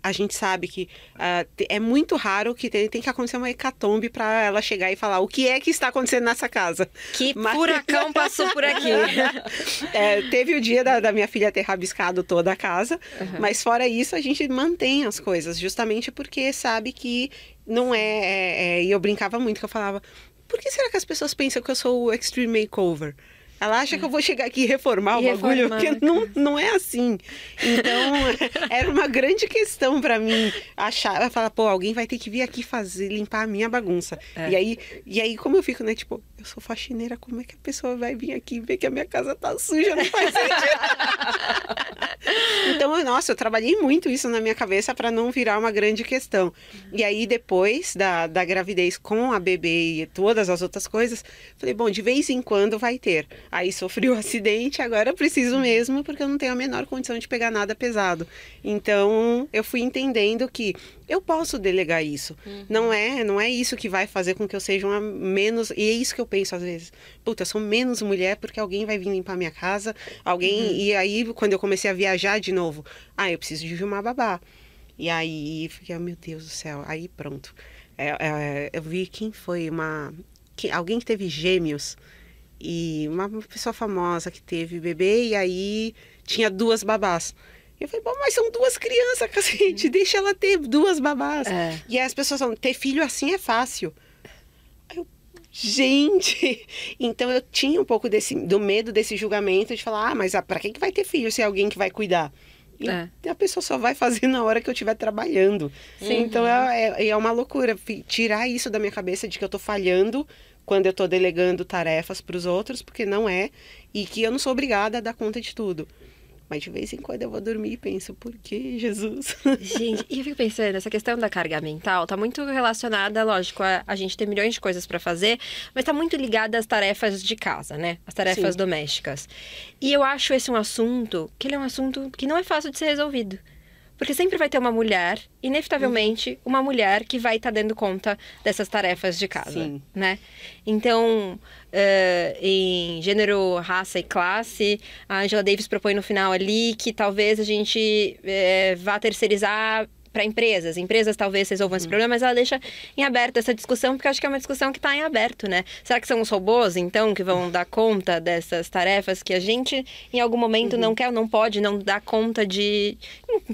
a gente sabe que uh, é muito raro que tem, tem que acontecer uma hecatombe para ela chegar e falar o que é que está acontecendo nessa casa. Que Mas... furacão passou por aqui. é, teve o dia da, da, minha filha ter rabiscado toda a casa, uhum. mas fora isso a gente mantém as coisas, justamente porque sabe que não é, é, é, E eu brincava muito que eu falava, por que será que as pessoas pensam que eu sou o Extreme Makeover? Ela acha que eu vou chegar aqui e reformar e o bagulho, porque não, não é assim. Então, era uma grande questão para mim achar, falar, pô, alguém vai ter que vir aqui fazer, limpar a minha bagunça. É. E aí, e aí como eu fico, né, tipo, eu sou faxineira, como é que a pessoa vai vir aqui ver que a minha casa tá suja? Não faz sentido. então, nossa, eu trabalhei muito isso na minha cabeça para não virar uma grande questão. E aí, depois da, da gravidez com a bebê e todas as outras coisas, falei, bom, de vez em quando vai ter. Aí sofri o um acidente, agora preciso mesmo, porque eu não tenho a menor condição de pegar nada pesado. Então, eu fui entendendo que eu posso delegar isso. Uhum. Não é, não é isso que vai fazer com que eu seja uma menos, e é isso que eu penso às vezes. Puta, eu sou menos mulher porque alguém vai vir limpar minha casa, alguém uhum. e aí quando eu comecei a viajar de novo, ah, eu preciso de uma babá. E aí fiquei, oh, meu Deus do céu, aí pronto. É, é, eu vi quem foi uma que, alguém que teve gêmeos e uma pessoa famosa que teve bebê e aí tinha duas babás. Eu falei, bom, mas são duas crianças, cacete, deixa ela ter duas babás. É. E aí as pessoas falam, ter filho assim é fácil. Eu, gente! Então eu tinha um pouco desse, do medo desse julgamento de falar, ah, mas para quem que vai ter filho se é alguém que vai cuidar? E é. a pessoa só vai fazer na hora que eu estiver trabalhando. Sim. Então é, é, é uma loucura tirar isso da minha cabeça de que eu tô falhando quando eu tô delegando tarefas para os outros, porque não é, e que eu não sou obrigada a dar conta de tudo. Mas de vez em quando eu vou dormir e penso, por que Jesus? Gente, e eu fico pensando, essa questão da carga mental tá muito relacionada, lógico, a, a gente ter milhões de coisas para fazer, mas tá muito ligada às tarefas de casa, né? As tarefas Sim. domésticas. E eu acho esse um assunto que ele é um assunto que não é fácil de ser resolvido. Porque sempre vai ter uma mulher, inevitavelmente, uma mulher que vai estar tá dando conta dessas tarefas de casa, Sim. né? Então, uh, em gênero, raça e classe, a Angela Davis propõe no final ali que talvez a gente uh, vá terceirizar para empresas. Empresas talvez resolvam esse uhum. problema, mas ela deixa em aberto essa discussão, porque acho que é uma discussão que está em aberto, né? Será que são os robôs, então, que vão dar conta dessas tarefas que a gente, em algum momento, uhum. não quer não pode, não dar conta de.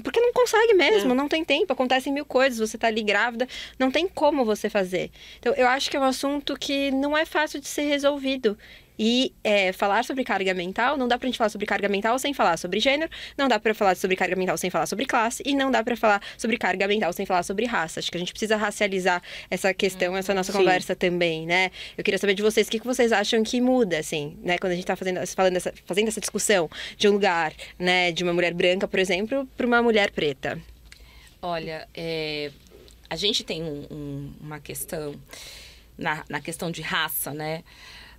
Porque não consegue mesmo, é. não tem tempo, acontecem mil coisas, você está ali grávida, não tem como você fazer. Então, eu acho que é um assunto que não é fácil de ser resolvido. E é, falar sobre carga mental, não dá pra gente falar sobre carga mental sem falar sobre gênero, não dá pra falar sobre carga mental sem falar sobre classe, e não dá pra falar sobre carga mental sem falar sobre raça. Acho que a gente precisa racializar essa questão, essa nossa Sim. conversa também, né? Eu queria saber de vocês o que vocês acham que muda, assim, né? Quando a gente tá fazendo, falando essa, fazendo essa discussão de um lugar, né, de uma mulher branca, por exemplo, para uma mulher preta. Olha, é, a gente tem um, um, uma questão na, na questão de raça, né?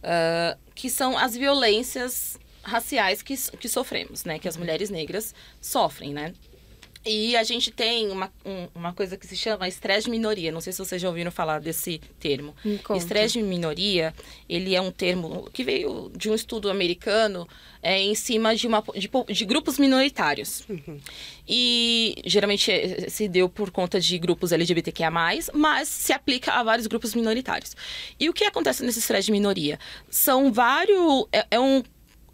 Uh, que são as violências raciais que, que sofremos, né? Que as mulheres negras sofrem, né? E a gente tem uma, um, uma coisa que se chama estresse de minoria. Não sei se vocês já ouviram falar desse termo. Estresse de minoria, ele é um termo que veio de um estudo americano é, em cima de, uma, de, de grupos minoritários. Uhum. E geralmente é, se deu por conta de grupos LGBTQIA+, mas se aplica a vários grupos minoritários. E o que acontece nesse estresse de minoria? São vários... é, é um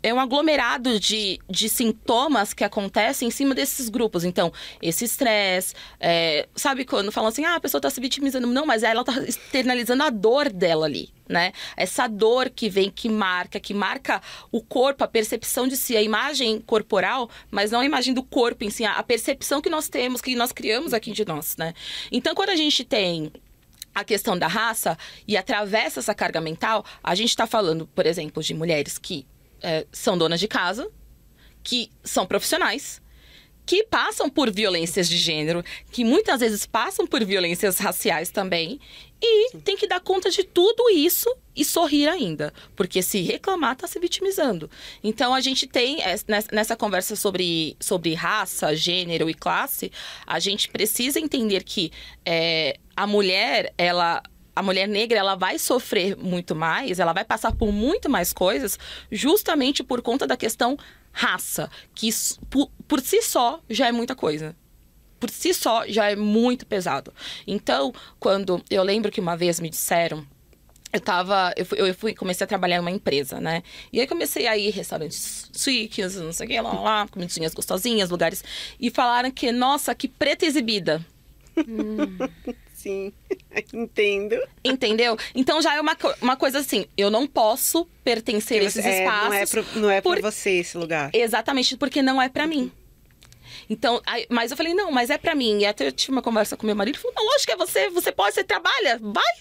é um aglomerado de, de sintomas que acontecem em cima desses grupos. Então, esse estresse, é, sabe quando falam assim, ah, a pessoa está se vitimizando. Não, mas ela está externalizando a dor dela ali. Né? Essa dor que vem, que marca, que marca o corpo, a percepção de si, a imagem corporal, mas não a imagem do corpo em si, a percepção que nós temos, que nós criamos aqui de nós, né? Então, quando a gente tem a questão da raça e atravessa essa carga mental, a gente está falando, por exemplo, de mulheres que é, são donas de casa, que são profissionais, que passam por violências de gênero, que muitas vezes passam por violências raciais também, e Sim. tem que dar conta de tudo isso e sorrir ainda, porque se reclamar está se vitimizando. Então a gente tem nessa conversa sobre, sobre raça, gênero e classe, a gente precisa entender que é, a mulher ela a mulher negra ela vai sofrer muito mais, ela vai passar por muito mais coisas, justamente por conta da questão raça, que por, por si só já é muita coisa. por si só já é muito pesado. Então, quando eu lembro que uma vez me disseram eu tava. Eu fui, eu fui, comecei a trabalhar em uma empresa, né? E aí comecei a ir restaurantes chiques, não sei o que, lá, lá, comidinhas gostosinhas, lugares. E falaram que, nossa, que preta exibida. Hum. Sim, entendo. Entendeu? Então já é uma, uma coisa assim, eu não posso pertencer a esses é, espaços. Não é, pro, não é por... pra você esse lugar. Exatamente, porque não é para mim. Então, aí, mas eu falei, não, mas é para mim. E até eu tive uma conversa com meu marido, ele falou, não, lógico que é você, você pode, você trabalha, vai.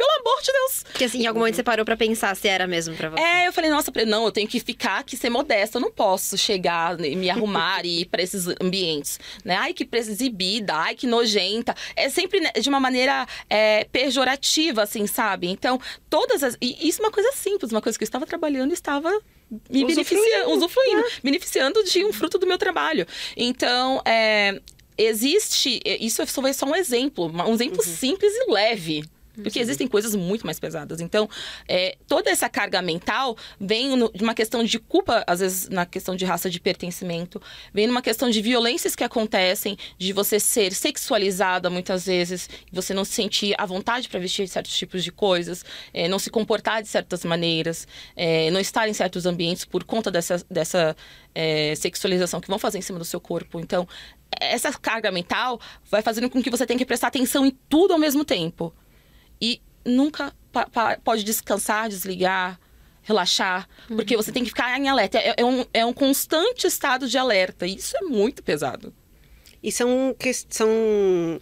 Pelo amor de Deus. Porque assim, em algum momento você parou pra pensar se era mesmo pra você. É, eu falei, nossa, não, eu tenho que ficar aqui, ser modesta. Eu não posso chegar, me arrumar e ir pra esses ambientes. Né? Ai, que exibida, ai, que nojenta. É sempre né, de uma maneira é, pejorativa, assim, sabe? Então, todas as. E isso é uma coisa simples, uma coisa que eu estava trabalhando e estava me beneficiando, usufruindo, é. beneficiando de um fruto do meu trabalho. Então, é, existe. Isso foi só um exemplo, um exemplo uhum. simples e leve porque Sim. existem coisas muito mais pesadas. Então, é, toda essa carga mental vem no, de uma questão de culpa, às vezes na questão de raça de pertencimento, vem numa questão de violências que acontecem, de você ser sexualizada muitas vezes, você não se sentir à vontade para vestir certos tipos de coisas, é, não se comportar de certas maneiras, é, não estar em certos ambientes por conta dessa, dessa é, sexualização que vão fazer em cima do seu corpo. Então, essa carga mental vai fazendo com que você tenha que prestar atenção em tudo ao mesmo tempo e nunca pode descansar, desligar, relaxar, uhum. porque você tem que ficar em alerta. É, é, um, é um constante estado de alerta. E isso é muito pesado. E são, são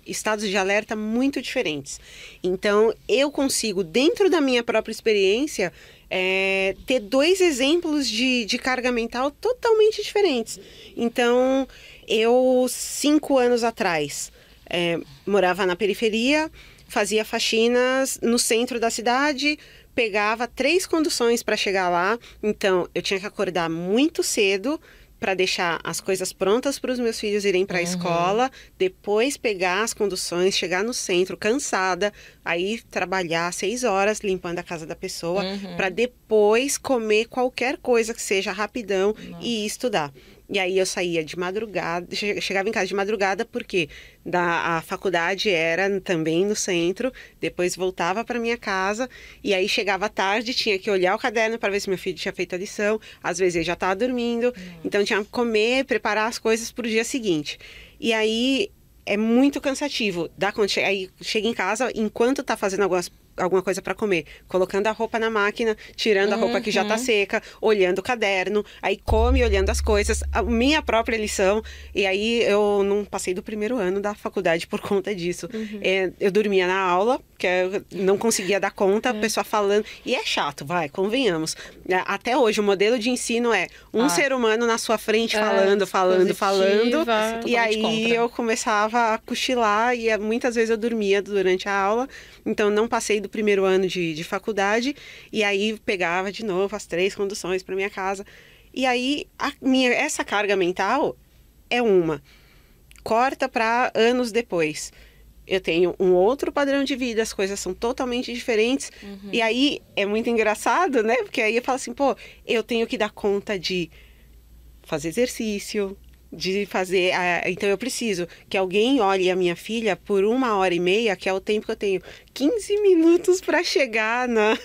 estados de alerta muito diferentes. Então, eu consigo, dentro da minha própria experiência, é, ter dois exemplos de, de carga mental totalmente diferentes. Então, eu, cinco anos atrás, é, morava na periferia fazia faxinas no centro da cidade, pegava três conduções para chegar lá. Então, eu tinha que acordar muito cedo para deixar as coisas prontas para os meus filhos irem para a uhum. escola, depois pegar as conduções, chegar no centro cansada, aí trabalhar seis horas limpando a casa da pessoa, uhum. para depois comer qualquer coisa que seja rapidão Nossa. e estudar. E aí eu saía de madrugada, chegava em casa de madrugada porque da, a faculdade era também no centro, depois voltava para minha casa e aí chegava tarde, tinha que olhar o caderno para ver se meu filho tinha feito a lição, às vezes ele já estava dormindo, uhum. então tinha que comer, preparar as coisas para o dia seguinte. E aí é muito cansativo. Dá quando aí chega em casa, enquanto está fazendo algumas alguma coisa para comer, colocando a roupa na máquina, tirando uhum. a roupa que já tá uhum. seca, olhando o caderno, aí come olhando as coisas, a minha própria lição. E aí eu não passei do primeiro ano da faculdade por conta disso. Uhum. É, eu dormia na aula, que eu não conseguia dar conta, a é. pessoa falando. E é chato, vai, convenhamos. É, até hoje, o modelo de ensino é um ah. ser humano na sua frente é, falando, falando, positiva, falando. E aí contra. eu começava a cochilar e muitas vezes eu dormia durante a aula. Então não passei do primeiro ano de, de faculdade. E aí pegava de novo as três conduções para minha casa. E aí minha, essa carga mental é uma. Corta para anos depois eu tenho um outro padrão de vida, as coisas são totalmente diferentes. Uhum. E aí é muito engraçado, né? Porque aí eu falo assim, pô, eu tenho que dar conta de fazer exercício, de fazer. então eu preciso que alguém olhe a minha filha por uma hora e meia, que é o tempo que eu tenho 15 minutos para chegar na,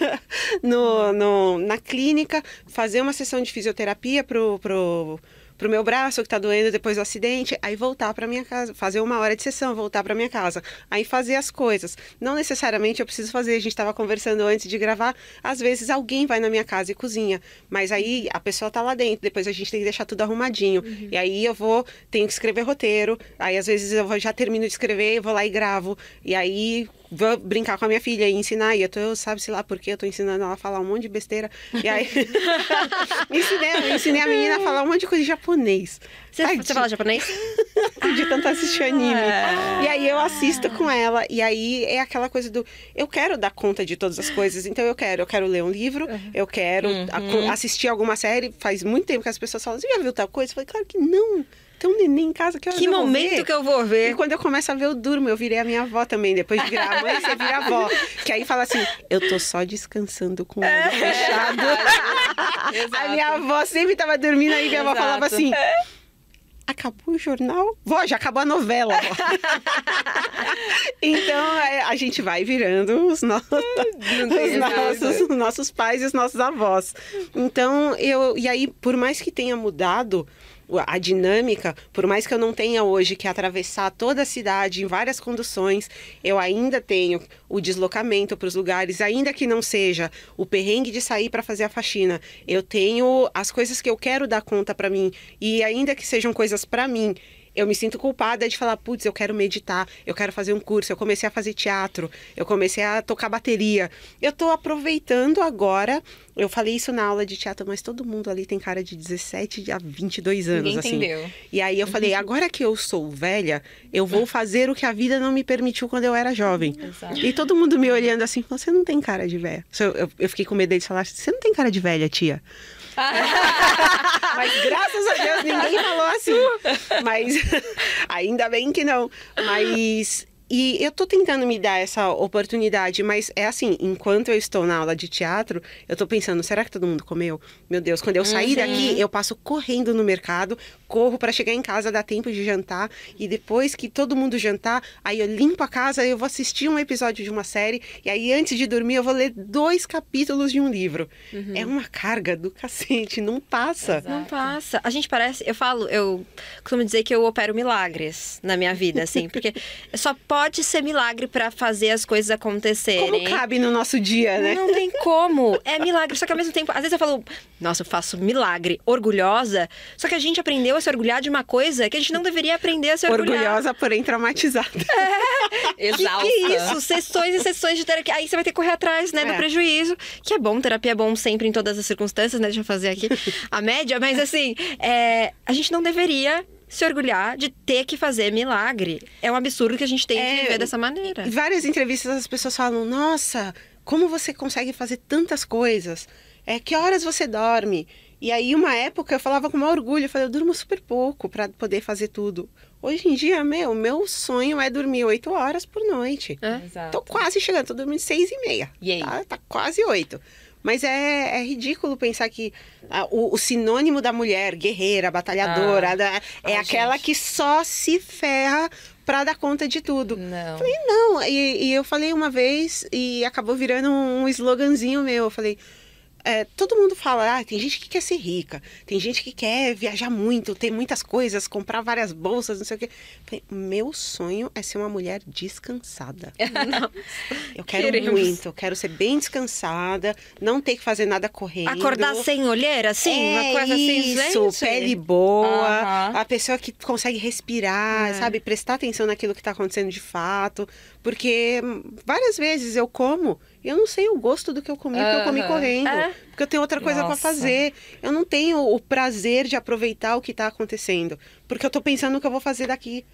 no, no, na clínica, fazer uma sessão de fisioterapia pro. pro pro meu braço que tá doendo depois do acidente, aí voltar para minha casa, fazer uma hora de sessão, voltar para minha casa, aí fazer as coisas. Não necessariamente eu preciso fazer, a gente estava conversando antes de gravar, às vezes alguém vai na minha casa e cozinha, mas aí a pessoa tá lá dentro, depois a gente tem que deixar tudo arrumadinho. Uhum. E aí eu vou, tenho que escrever roteiro, aí às vezes eu já termino de escrever, vou lá e gravo. E aí vou brincar com a minha filha e ensinar. E eu tô, sabe-se lá porque eu tô ensinando ela a falar um monte de besteira. E aí, ensinei, ensinei a menina a falar um monte de coisa em japonês. Você, Ai, você de... fala japonês? de tanto assistir anime. É. E aí eu assisto com ela. E aí é aquela coisa do. Eu quero dar conta de todas as coisas. Então eu quero. Eu quero ler um livro. Uhum. Eu quero uhum. assistir alguma série. Faz muito tempo que as pessoas falam: Você já viu tal coisa? Eu falei: Claro que não tem um neném em casa que Que momento que eu vou ver? E quando eu começo a ver, eu durmo. Eu virei a minha avó também. Depois de virar a mãe, você vira a avó. Que aí fala assim: eu tô só descansando com o olho é. fechado. a minha avó sempre tava dormindo, aí minha avó falava assim. acabou o jornal? Vó, já acabou a novela. então é, a gente vai virando os, no... os nossos, os nossos pais e os nossos avós. Então eu e aí por mais que tenha mudado a dinâmica, por mais que eu não tenha hoje que atravessar toda a cidade em várias conduções, eu ainda tenho o deslocamento para os lugares, ainda que não seja o perrengue de sair para fazer a faxina. Eu tenho as coisas que eu quero dar conta para mim e ainda que sejam coisas para mim eu me sinto culpada de falar, putz, eu quero meditar, eu quero fazer um curso, eu comecei a fazer teatro, eu comecei a tocar bateria. Eu tô aproveitando agora, eu falei isso na aula de teatro, mas todo mundo ali tem cara de 17 a 22 anos, Ninguém assim. entendeu. E aí eu falei, agora que eu sou velha, eu vou fazer o que a vida não me permitiu quando eu era jovem. Exato. E todo mundo me olhando assim, você não tem cara de velha. Eu, eu, eu fiquei com medo deles falar, você não tem cara de velha, tia. Mas graças a Deus ninguém falou assim. Mas ainda bem que não. Mas e eu tô tentando me dar essa oportunidade, mas é assim, enquanto eu estou na aula de teatro, eu tô pensando, será que todo mundo comeu? Meu Deus, quando eu sair daqui, eu passo correndo no mercado, corro para chegar em casa, dá tempo de jantar, e depois que todo mundo jantar, aí eu limpo a casa, eu vou assistir um episódio de uma série, e aí antes de dormir eu vou ler dois capítulos de um livro. É uma carga do cacete, não passa. Exato. Não passa. A gente parece. Eu falo, eu costumo dizer que eu opero milagres na minha vida, assim, porque só pode ser milagre pra fazer as coisas acontecerem. Como cabe no nosso dia, né? Não tem como. É milagre. Só que ao mesmo tempo, às vezes eu falo, nossa, eu faço milagre, orgulhosa. Só que a gente aprendeu a se orgulhar de uma coisa que a gente não deveria aprender a se orgulhar. Orgulhosa, porém traumatizada. Que Exausta. que é isso? Sessões e sessões de terapia. Aí você vai ter que correr atrás, né, do É. prejuízo. Que é bom, terapia é bom sempre em todas as circunstâncias, né? Deixa eu fazer aqui a média. Mas assim, é, a gente não deveria se orgulhar de ter que fazer milagre. É um absurdo que a gente tem É, que viver dessa maneira. Em várias entrevistas as pessoas falam: Nossa, como você consegue fazer tantas coisas? É, que horas você dorme? E aí, uma época, eu falava com maior orgulho: eu, falei, eu durmo super pouco para poder fazer tudo. Hoje em dia, meu, meu sonho é dormir oito horas por noite. É. Exato. Tô quase chegando, tô dormindo seis e meia. E aí? Tá, tá quase oito. Mas é, é ridículo pensar que ah, o, o sinônimo da mulher, guerreira, batalhadora, Ah. da- é Ai, aquela gente. que só se ferra pra dar conta de tudo. Não. Falei, não, e, e eu falei uma vez e acabou virando um sloganzinho meu. Eu falei, é, todo mundo fala, ah, tem gente que quer ser rica, tem gente que quer viajar muito, ter muitas coisas, comprar várias bolsas, não sei o quê. Falei, meu sonho é ser uma mulher descansada. Eu quero Queremos. muito, eu quero ser bem descansada, não ter que fazer nada correndo. Acordar sem olheira, assim? uma É coisa assim, isso, gente. pele boa, Aham. a pessoa que consegue respirar, É. sabe? Prestar atenção naquilo que está acontecendo de fato. Porque hum, várias vezes eu como eu não sei o gosto do que eu comi, porque eu comi correndo. É. Porque eu tenho outra coisa para fazer. Eu não tenho o prazer de aproveitar o que está acontecendo. Porque eu tô pensando no que eu vou fazer daqui.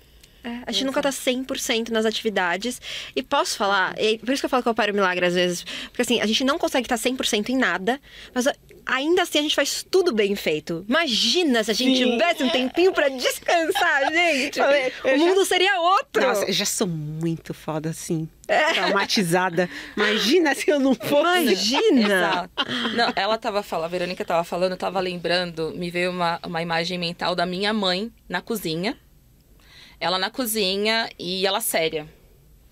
É, a gente nunca tá 100% nas atividades. E posso falar, e por isso que eu falo que eu paro milagre às vezes. Porque assim, a gente não consegue estar 100% em nada, mas ainda assim a gente faz tudo bem feito. Imagina se a gente Sim. tivesse um tempinho pra descansar, gente. O já- mundo seria outro. Nossa, eu já sou muito foda assim. Traumatizada. Imagina se eu não fosse. Imagina. Exato. Não, ela tava falando, a Verônica tava falando, eu tava lembrando, me veio uma, uma imagem mental da minha mãe na cozinha. Ela na cozinha e ela séria,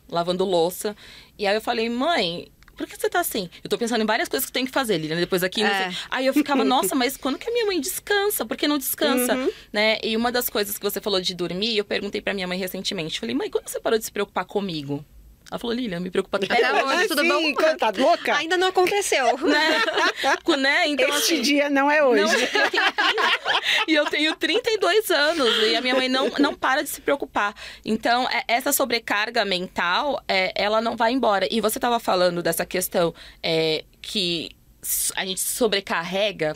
lavando louça. E aí eu falei, mãe, por que você tá assim? Eu tô pensando em várias coisas que tem que fazer, Lilian, depois aqui. É. Aí eu ficava, nossa, mas quando que a minha mãe descansa? Por que não descansa? Uhum. Né? E uma das coisas que você falou de dormir, eu perguntei pra minha mãe recentemente. Falei, mãe, quando você parou de se preocupar comigo? Ela falou, Lilian, me preocupa até Até hoje. hoje, tudo Sim, bom? Tá louca? Ainda não aconteceu. né? Né? Então, este assim, dia não é hoje. não, eu tenho 30 e eu tenho 32 anos e a minha mãe não, não para de se preocupar. Então, é- essa sobrecarga mental, é, ela não vai embora. E você estava falando dessa questão é, que a gente sobrecarrega.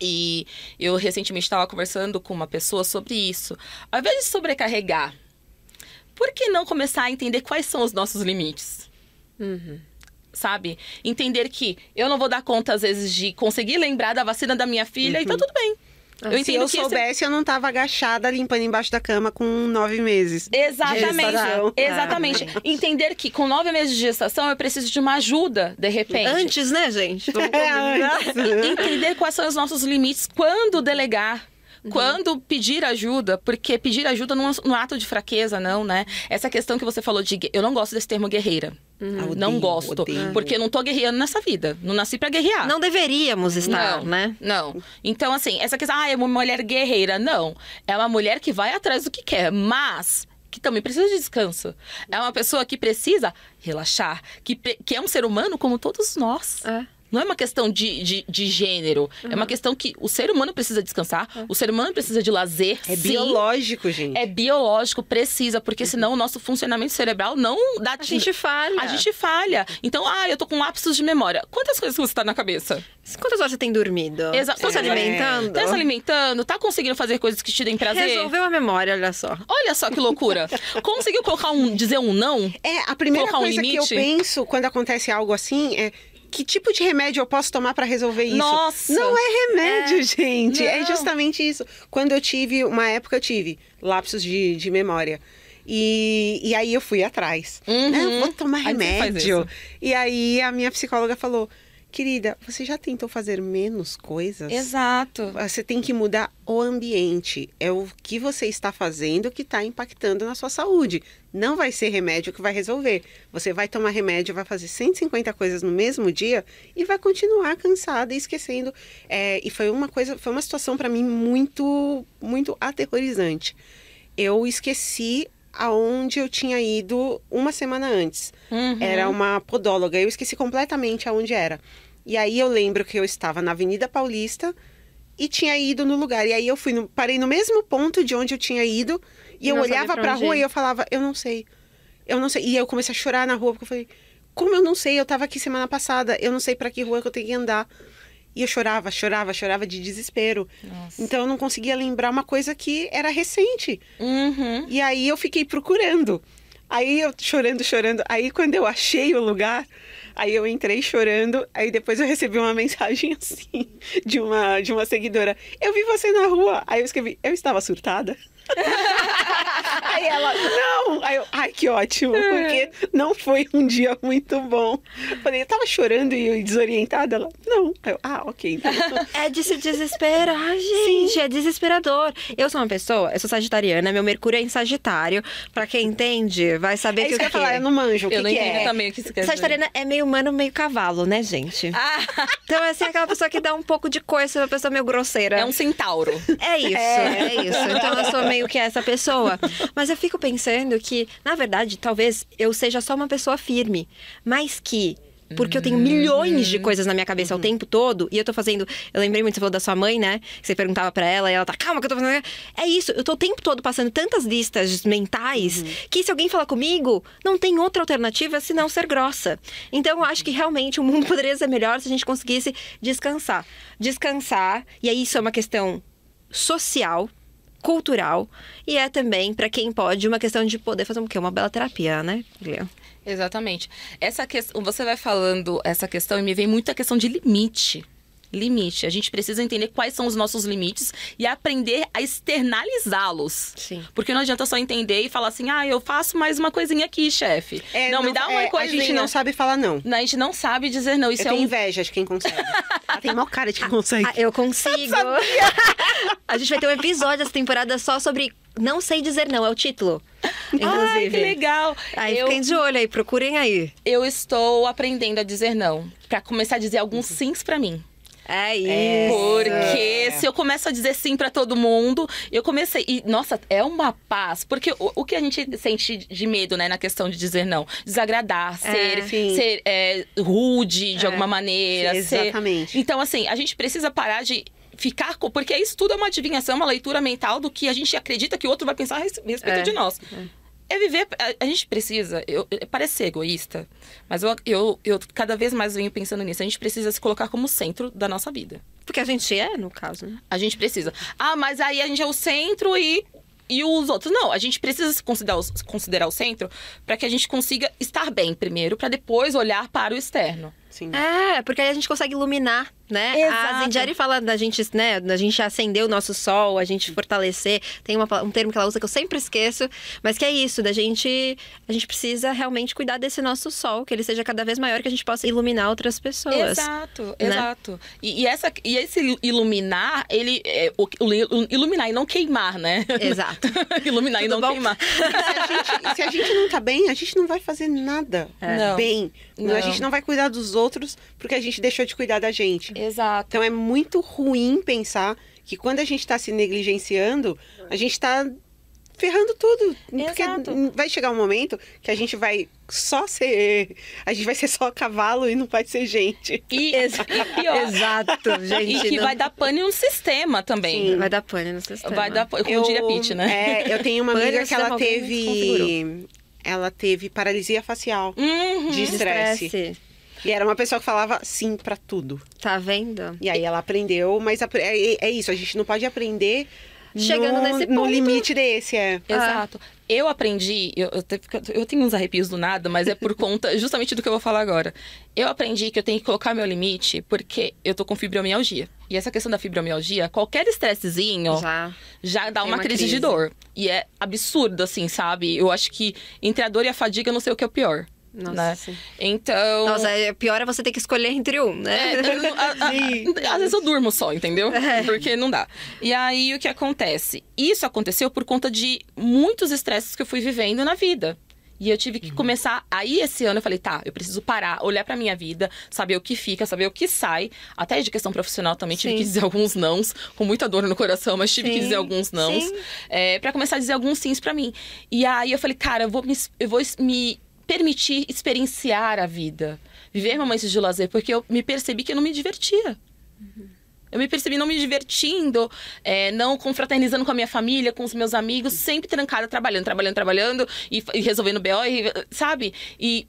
E eu recentemente estava conversando com uma pessoa sobre isso. Ao invés de sobrecarregar, por que não começar a entender quais são os nossos limites? sabe? Entender que eu não vou dar conta, às vezes, de conseguir lembrar da vacina da minha filha e tá tudo bem. Eu Se entendo eu que esse- soubesse, eu não tava agachada limpando embaixo da cama com nove meses. Exatamente. Exatamente. Entender que com nove meses de gestação eu preciso de uma ajuda, de repente. Antes, né, gente? É, antes. Entender quais são os nossos limites, quando delegar. Quando pedir ajuda, porque pedir ajuda não é um ato de fraqueza, não, né? Essa questão que você falou de. Eu não gosto desse termo guerreira. Ah, não odeio, gosto. odeio. Porque eu não tô guerreando nessa vida. Não nasci pra guerrear. Não deveríamos estar, não, né? Não. Então, assim, essa questão, ah, é uma mulher guerreira. Não. É uma mulher que vai atrás do que quer, mas que também precisa de descanso. É uma pessoa que precisa relaxar, que, que é um ser humano como todos nós. É. Não é uma questão de, de, de gênero. É uma questão que o ser humano precisa descansar, o ser humano precisa de lazer. É sim. biológico, gente. É biológico, precisa, porque senão o nosso funcionamento cerebral não dá A gente falha. A gente falha. Então, ah, eu tô com lapsos de memória. Quantas coisas você tá na cabeça? Quantas horas você tem dormido? Exa- Está se alimentando? Tá se alimentando? Tá conseguindo fazer coisas que te deem prazer? Resolveu a memória, olha só. Olha só que loucura. Conseguiu colocar um, dizer um não? É, a primeira Colocar um coisa que eu penso quando acontece algo assim é que tipo de remédio eu posso tomar pra resolver isso? Nossa! Não é remédio, É. gente. É Não. justamente isso. Quando eu tive, uma época eu tive lapsos de, de memória. E, e aí eu fui atrás. Uhum. né? Eu Vou tomar Aí remédio. isso. E aí a minha psicóloga falou: Querida, você já tentou fazer menos coisas? Exato. Você tem que mudar o ambiente. É o que você está fazendo que está impactando na sua saúde. Não vai ser remédio que vai resolver. Você vai tomar remédio, vai fazer 150 coisas no mesmo dia e vai continuar cansada e esquecendo. É, e foi uma coisa, foi uma situação para mim muito, muito aterrorizante. Eu esqueci aonde eu tinha ido uma semana antes. Uhum. Era uma podóloga. Eu esqueci completamente aonde era. E aí eu lembro que eu estava na Avenida Paulista e tinha ido no lugar. E aí eu fui no- parei no mesmo ponto de onde eu tinha ido e E eu olhava pra onde rua ir. e eu falava, eu não sei. Eu não sei. E eu comecei a chorar na rua porque eu falei, como eu não sei? Eu tava aqui semana passada, eu não sei pra que rua que eu tenho que andar. E eu chorava, chorava, chorava de desespero. Nossa. Então eu não conseguia lembrar uma coisa que era recente. Uhum. E aí eu fiquei procurando. Aí eu chorando, chorando. Aí quando eu achei o lugar, aí eu entrei chorando. Aí depois eu recebi uma mensagem assim de uma de uma seguidora. Eu vi você na rua. Aí eu escrevi, eu estava surtada. aí ela, não! Aí eu, ai, que ótimo, porque não foi um dia muito bom. Falei, eu tava chorando e desorientada. Ela, não. Aí eu, ah, ok. Então. É de se desesperar, gente. É desesperador. Eu sou uma pessoa, eu sou sagitariana, meu Mercúrio é em Sagitário. Pra quem entende, vai saber É que isso que eu ia falar, eu não manjo. O que, Eu não que entendo é? também o que isso quer dizer. Sagitariana é meio humano, meio cavalo, né, gente? Ah, Então, assim, aquela pessoa que dá um pouco de coisa, uma pessoa meio grosseira. é um centauro. É isso, é. isso. Então eu sou meio que essa pessoa. Mas eu fico pensando que, na verdade, talvez eu seja só uma pessoa firme, mas que. Porque eu tenho milhões de coisas na minha cabeça o tempo todo. E eu tô fazendo. Eu lembrei muito, você falou da sua mãe, né? Que você perguntava pra ela e ela tá, calma que eu tô fazendo. É isso, eu tô o tempo todo passando tantas listas mentais que se alguém falar comigo, não tem outra alternativa senão ser grossa. Então eu acho que realmente o mundo poderia ser melhor se a gente conseguisse descansar. Descansar, e aí isso é uma questão social, cultural e é também para quem pode uma questão de poder fazer um quê? Uma bela terapia, né? Leo? Exatamente. Essa questão, você vai falando essa questão e me vem muito a questão de limite. Limite. A gente precisa entender quais são os nossos limites e aprender a externalizá-los. Sim. Porque não adianta só entender e falar assim: "Ah, eu faço mais uma coisinha aqui, chefe". É, não, me dá uma é, coisinha. A gente não sabe falar não. A gente não sabe dizer não. Isso eu é tenho um inveja de quem consegue. Ela tem maior cara de quem consegue. Ah, eu consigo. a gente vai ter um episódio essa temporada só sobre não sei dizer não, é o título. Inclusive. Ai, que legal. Aí eu, fiquem de olho aí, procurem aí. eu estou aprendendo a dizer não, Pra começar a dizer alguns sims pra mim. É isso. Porque se eu começo a dizer sim pra todo mundo, eu comecei. E, nossa, é uma paz. Porque o, o que a gente sente de medo, né, na questão de dizer não? Desagradar, ser, sim. ser é, rude de alguma maneira. ser- Exatamente. Então, assim, a gente precisa parar de. Ficar com. Porque isso tudo é uma adivinhação, uma leitura mental do que a gente acredita que o outro vai pensar a res- respeito É. de nós. É viver. A, a gente precisa. Eu, eu- parece ser egoísta, mas eu, eu, eu cada vez mais venho pensando nisso. A gente precisa se colocar como centro da nossa vida. Porque a gente é, no caso, né? A gente precisa. Ah, mas aí a gente é o centro e, e os outros. Não, a gente precisa se considerar, o- considerar o centro para que a gente consiga estar bem primeiro, para depois olhar para o externo. Sim. É, porque aí a gente consegue iluminar né? Exato. A Zindieri fala da gente, né, da gente acender o nosso sol, a gente fortalecer. Tem uma, um termo que ela usa que eu sempre esqueço, mas que é isso, da gente, a gente precisa realmente cuidar desse nosso sol, que ele seja cada vez maior, que a gente possa iluminar outras pessoas. Exato, exato. E, e essa, e esse iluminar, ele, é, o, o iluminar e não queimar, né? Exato. iluminar e Tudo não bom? queimar. se, a gente, se a gente não tá bem, a gente não vai fazer nada Não. bem. Não. A gente não vai cuidar dos outros porque a gente deixou de cuidar da gente. Exato. Então é muito ruim pensar que quando a gente está se negligenciando, a gente está ferrando tudo. Porque Exato. vai chegar um momento que a gente vai só ser. A gente vai ser só cavalo e não vai ser gente. E, e pior, Exato, gente. e que não- vai dar pane no sistema também. vai dar pane no sistema. Vai dar, pane, como diria Pete, né? É, eu tenho uma amiga que ela teve. Ela teve paralisia facial Uhum. de estresse. E era uma pessoa que falava sim pra tudo. Tá vendo? E aí ela aprendeu, mas apre- é, é isso, a gente não pode aprender Chegando no, nesse no ponto. limite desse, é. Exato. Eu aprendi, eu, eu, te- eu tenho uns arrepios do nada, mas é por conta justamente do que eu vou falar agora. Eu aprendi que eu tenho que colocar meu limite porque eu tô com fibromialgia. E essa questão da fibromialgia, qualquer estressezinho já, Já. dá uma, uma crise, de crise. dor. E é absurdo, assim, sabe? Eu acho que entre a dor e a fadiga, eu não sei o que é o pior. Nossa, né? sim. Então. Nossa, é pior é você ter que escolher entre um, né? É, eu a- a- às vezes eu durmo só, entendeu? Porque não dá. E aí o que acontece? Isso aconteceu por conta de muitos estresses que eu fui vivendo na vida. E eu tive que começar. Aí esse ano eu falei, tá, eu preciso parar, olhar pra minha vida, saber o que fica, saber o que sai. Até de questão profissional também tive Sim. que dizer alguns nãos, com muita dor no coração, mas tive que Sim, dizer alguns nãos. É, para começar a dizer alguns sims pra mim. E aí eu falei, cara, eu vou me, eu vou me permitir experienciar a vida. Viver momentos de lazer, porque eu me percebi que eu não me divertia. Eu me percebi não me divertindo, é, não confraternizando com a minha família, com os meus amigos, sempre trancada, trabalhando, trabalhando, trabalhando e, e resolvendo BO, e, sabe? E,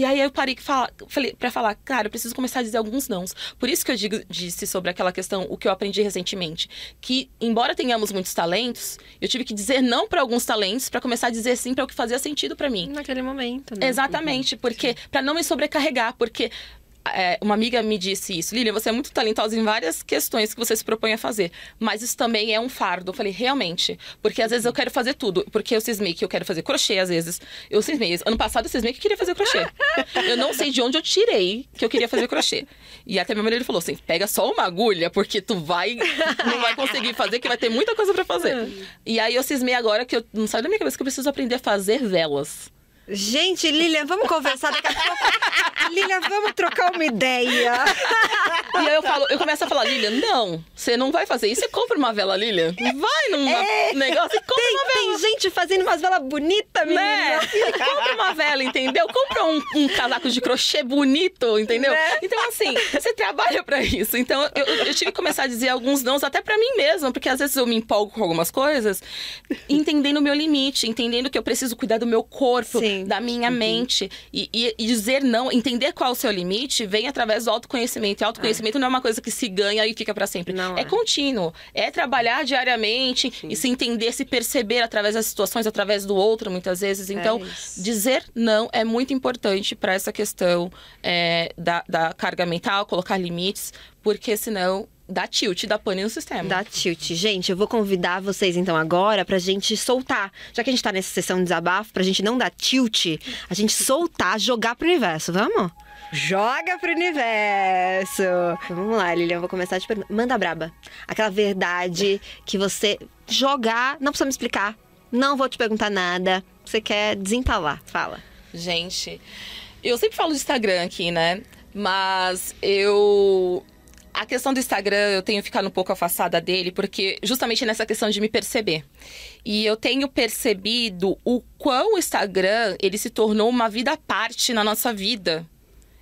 e aí eu parei que fala, falei, pra falar, cara, eu preciso começar a dizer alguns nãos. Por isso que eu digo, disse sobre aquela questão, o que eu aprendi recentemente. Que, embora tenhamos muitos talentos, eu tive que dizer não pra alguns talentos pra começar a dizer sim pra o que fazia sentido pra mim. Naquele momento, né? Exatamente, porque para não me sobrecarregar, porque é, uma amiga me disse isso, Lilian, você é muito talentosa em várias questões que você se propõe a fazer, mas isso também é um fardo. Eu falei, realmente, porque às vezes eu quero fazer tudo, porque eu cismei que eu quero fazer crochê às vezes. Eu cismei, ano passado eu cismei que eu queria fazer crochê. Eu não sei de onde eu tirei que eu queria fazer crochê. E até meu marido falou assim: pega só uma agulha, porque tu vai, não vai conseguir fazer, que vai ter muita coisa para fazer. E aí eu cismei agora que eu não sai da minha cabeça que eu preciso aprender a fazer velas. Gente, Lilian, vamos conversar daqui a pouco. Lilian, vamos trocar uma ideia. E aí eu falo, eu começo a falar, Lilian, não, você não vai fazer isso. Você compra uma vela, Lilian. Vai num negócio e compra Tem, uma vela. tem gente fazendo umas velas bonitas, menina. Né? Compra uma vela, entendeu? Compra um, um casaco de crochê bonito, entendeu? Né? Então, assim, você trabalha pra isso. Então, eu, eu tive que começar a dizer alguns nãos até pra mim mesma, porque às vezes eu me empolgo com algumas coisas, entendendo o meu limite, entendendo que eu preciso cuidar do meu corpo, Sim. Da minha mente. E, e- e dizer não, entender qual é o seu limite, vem através do autoconhecimento. E autoconhecimento não é uma coisa que se ganha e fica pra sempre. Não é é. contínuo. É trabalhar diariamente e se entender, se perceber através das situações, através do outro, muitas vezes. Então, isso. dizer não é muito importante para essa questão é, da, da carga mental, colocar limites, porque senão dá tilt, dá pane no sistema. Da tilt. Gente, eu vou convidar vocês então agora pra gente soltar. Já que a gente tá nessa sessão de desabafo, pra gente não dar tilt, a gente soltar, jogar pro universo. Vamos? Joga pro universo! Vamos lá, Lilian, eu vou começar te perguntando. Manda braba. Aquela verdade que você jogar, não precisa me explicar. Não vou te perguntar nada. Você quer desentalar. Fala. Gente, eu sempre falo do Instagram aqui, né? Mas eu. A questão do Instagram, eu tenho ficado um pouco afastada dele, porque justamente nessa questão de me perceber. E eu tenho percebido o quão o Instagram ele se tornou uma vida à parte na nossa vida.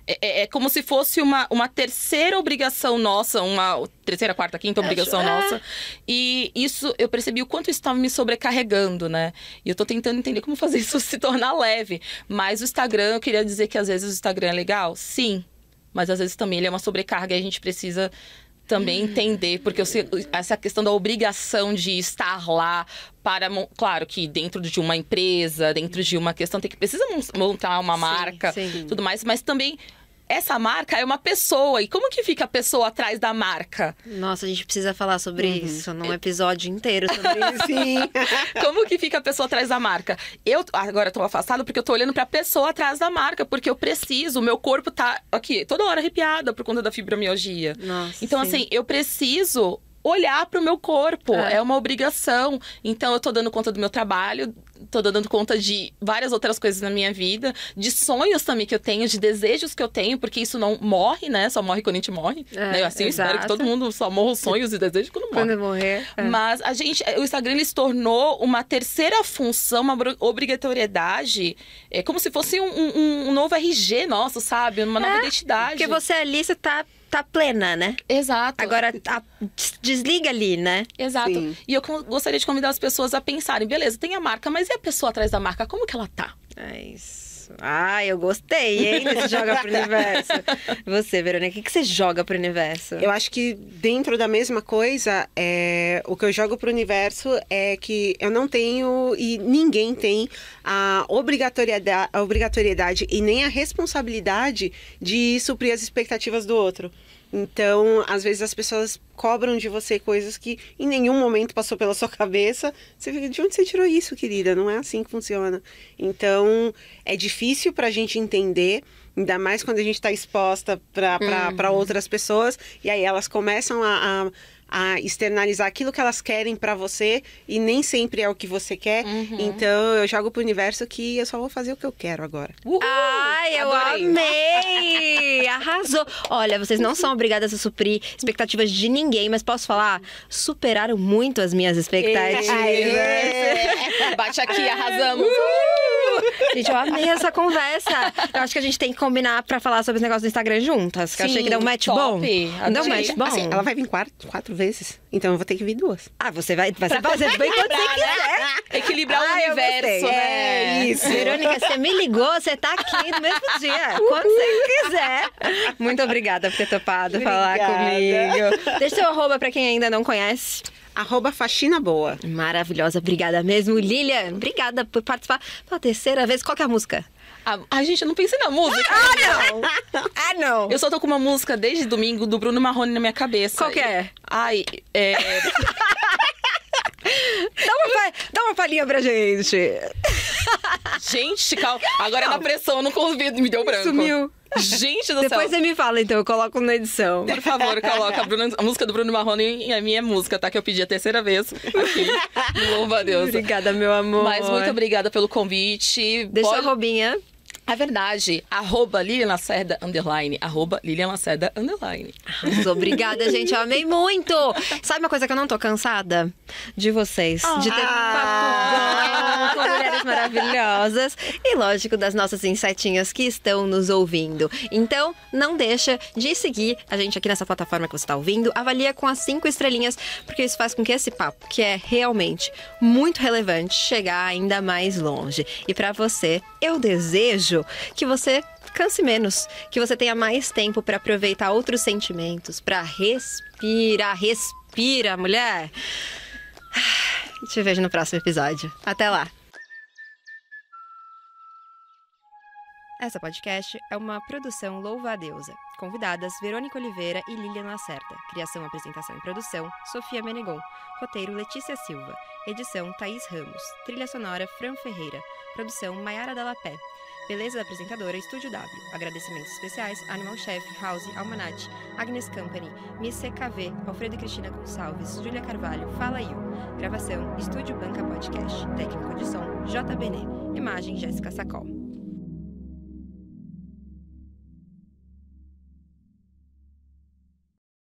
É, é- é como se fosse uma, uma terceira obrigação nossa, uma terceira, quarta, quinta obrigação nossa. E isso, eu percebi o quanto isso estava me sobrecarregando, né? E eu tô tentando entender como fazer isso se tornar leve. Mas o Instagram, eu queria dizer que às vezes o Instagram é legal? Sim. Mas às vezes também ele é uma sobrecarga e a gente precisa também entender, porque essa questão da obrigação de estar lá para, claro que dentro de uma empresa, dentro de uma questão, tem que precisa mon- montar uma Sim, marca, sim. tudo mais, mas também essa marca é uma pessoa. E como que fica a pessoa atrás da marca? Nossa, a gente precisa falar sobre uhum. isso num episódio inteiro sobre isso. Sim. como que fica a pessoa atrás da marca? Eu agora tô afastada porque eu tô olhando pra pessoa atrás da marca, porque eu preciso, o meu corpo tá aqui toda hora arrepiada por conta da fibromialgia. Nossa, então, sim. assim, eu preciso olhar para o meu corpo. É. é. uma obrigação. Então, eu tô dando conta do meu trabalho, tô dando conta de várias outras coisas na minha vida, de sonhos também que eu tenho, de desejos que eu tenho, porque isso não morre, né? Só morre quando a gente morre. É, né? Assim, eu espero que todo mundo só morra os sonhos e desejos quando morre. Quando morrer. É. Mas a gente, o Instagram ele se tornou uma terceira função, uma obrigatoriedade, é como se fosse um, um, um novo RG nosso, sabe? Uma nova é, identidade. Porque você ali, você tá tá plena, né? Exato. Agora a, desliga ali, né? Exato. Sim. E eu gostaria de convidar as pessoas a pensarem, beleza, tem a marca, mas e a pessoa atrás da marca? Como que ela tá? É isso. Ah, eu gostei, hein? Desse joga pro universo. Você, Verônica, o que, que você joga pro universo? Eu acho que dentro da mesma coisa, é, o que eu jogo pro universo é que eu não tenho e ninguém tem a obrigatoriedade, a obrigatoriedade e nem a responsabilidade de suprir as expectativas do outro. Então, às vezes as pessoas cobram de você coisas que em nenhum momento passou pela sua cabeça. Você fica, de onde você tirou isso, querida? Não é assim que funciona. Então, é difícil para a gente entender, ainda mais quando a gente está exposta para uhum. outras pessoas, e aí elas começam a, a a externalizar aquilo que elas querem para você e nem sempre é o que você quer. Uhum. Então eu jogo pro universo que eu só vou fazer o que eu quero agora. Uhul! Ai, eu Adorei. amei! Arrasou! Olha, vocês não são obrigadas a suprir expectativas de ninguém, mas posso falar, superaram muito as minhas expectativas. É. Bate aqui, arrasamos! Gente, eu amei essa conversa. Eu acho que a gente tem que combinar pra falar sobre os negócios do Instagram juntas. Que Sim, eu achei que deu um match top. bom. Deu um match bom. Assim, ela vai vir quatro, quatro vezes. Então eu vou ter que vir duas. Ah, você vai, vai fazer bem quando você quiser. Né? Equilibrar ah, o universo, né? É isso. Verônica, você me ligou, você tá aqui no mesmo dia. Quando você quiser. Muito obrigada por ter topado obrigada. falar comigo. Deixa seu arroba pra quem ainda não conhece. Arroba Faxina Boa. Maravilhosa, obrigada mesmo. Lilian, obrigada por participar pela terceira vez. Qual que é a música? A, a gente, eu não pensei na música. Ah, não! ah, não! Eu só tô com uma música desde domingo do Bruno Marrone na minha cabeça. Qual que é? Ai, é... dá, uma, dá uma palhinha pra gente. gente, calma. Agora é na pressão, eu não convido, me deu branco. Sumiu. Gente do Depois céu. Depois você me fala, então, eu coloco na edição. Por favor, coloca a, Bruno, a música do Bruno Marrone e a minha música, tá? Que eu pedi a terceira vez aqui. Louva a Deus. Obrigada, meu amor. Mas muito obrigada pelo convite. Deixa Pode... a robinha. É verdade. Arroba Lilian Lacerda, underline. Arroba Lilian Lacerda, underline. Obrigada, gente. Eu amei muito. Sabe uma coisa que eu não tô cansada? De vocês. Oh. De ter ah. papo bom com mulheres maravilhosas. E, lógico, das nossas insetinhas que estão nos ouvindo. Então, não deixa de seguir a gente aqui nessa plataforma que você está ouvindo. Avalia com as cinco estrelinhas, porque isso faz com que esse papo, que é realmente muito relevante, chegar ainda mais longe. E para você, eu desejo que você canse menos, que você tenha mais tempo para aproveitar outros sentimentos, para respirar, respira, mulher. Te vejo no próximo episódio. Até lá. Essa podcast é uma produção Louva a Deusa. Convidadas Verônica Oliveira e Lilian Lacerda. Criação, apresentação e produção Sofia Menegon. Roteiro Letícia Silva. Edição Thaís Ramos. Trilha sonora Fran Ferreira. Produção Maiara Dalapé. Beleza da apresentadora Estúdio W. Agradecimentos especiais Animal Chef, House, Almanat, Agnes Company, Miss CKV, Alfredo e Cristina Gonçalves, Júlia Carvalho, Fala You. Gravação Estúdio Banca Podcast. Técnico de som JBN. Imagem Jéssica Sacol.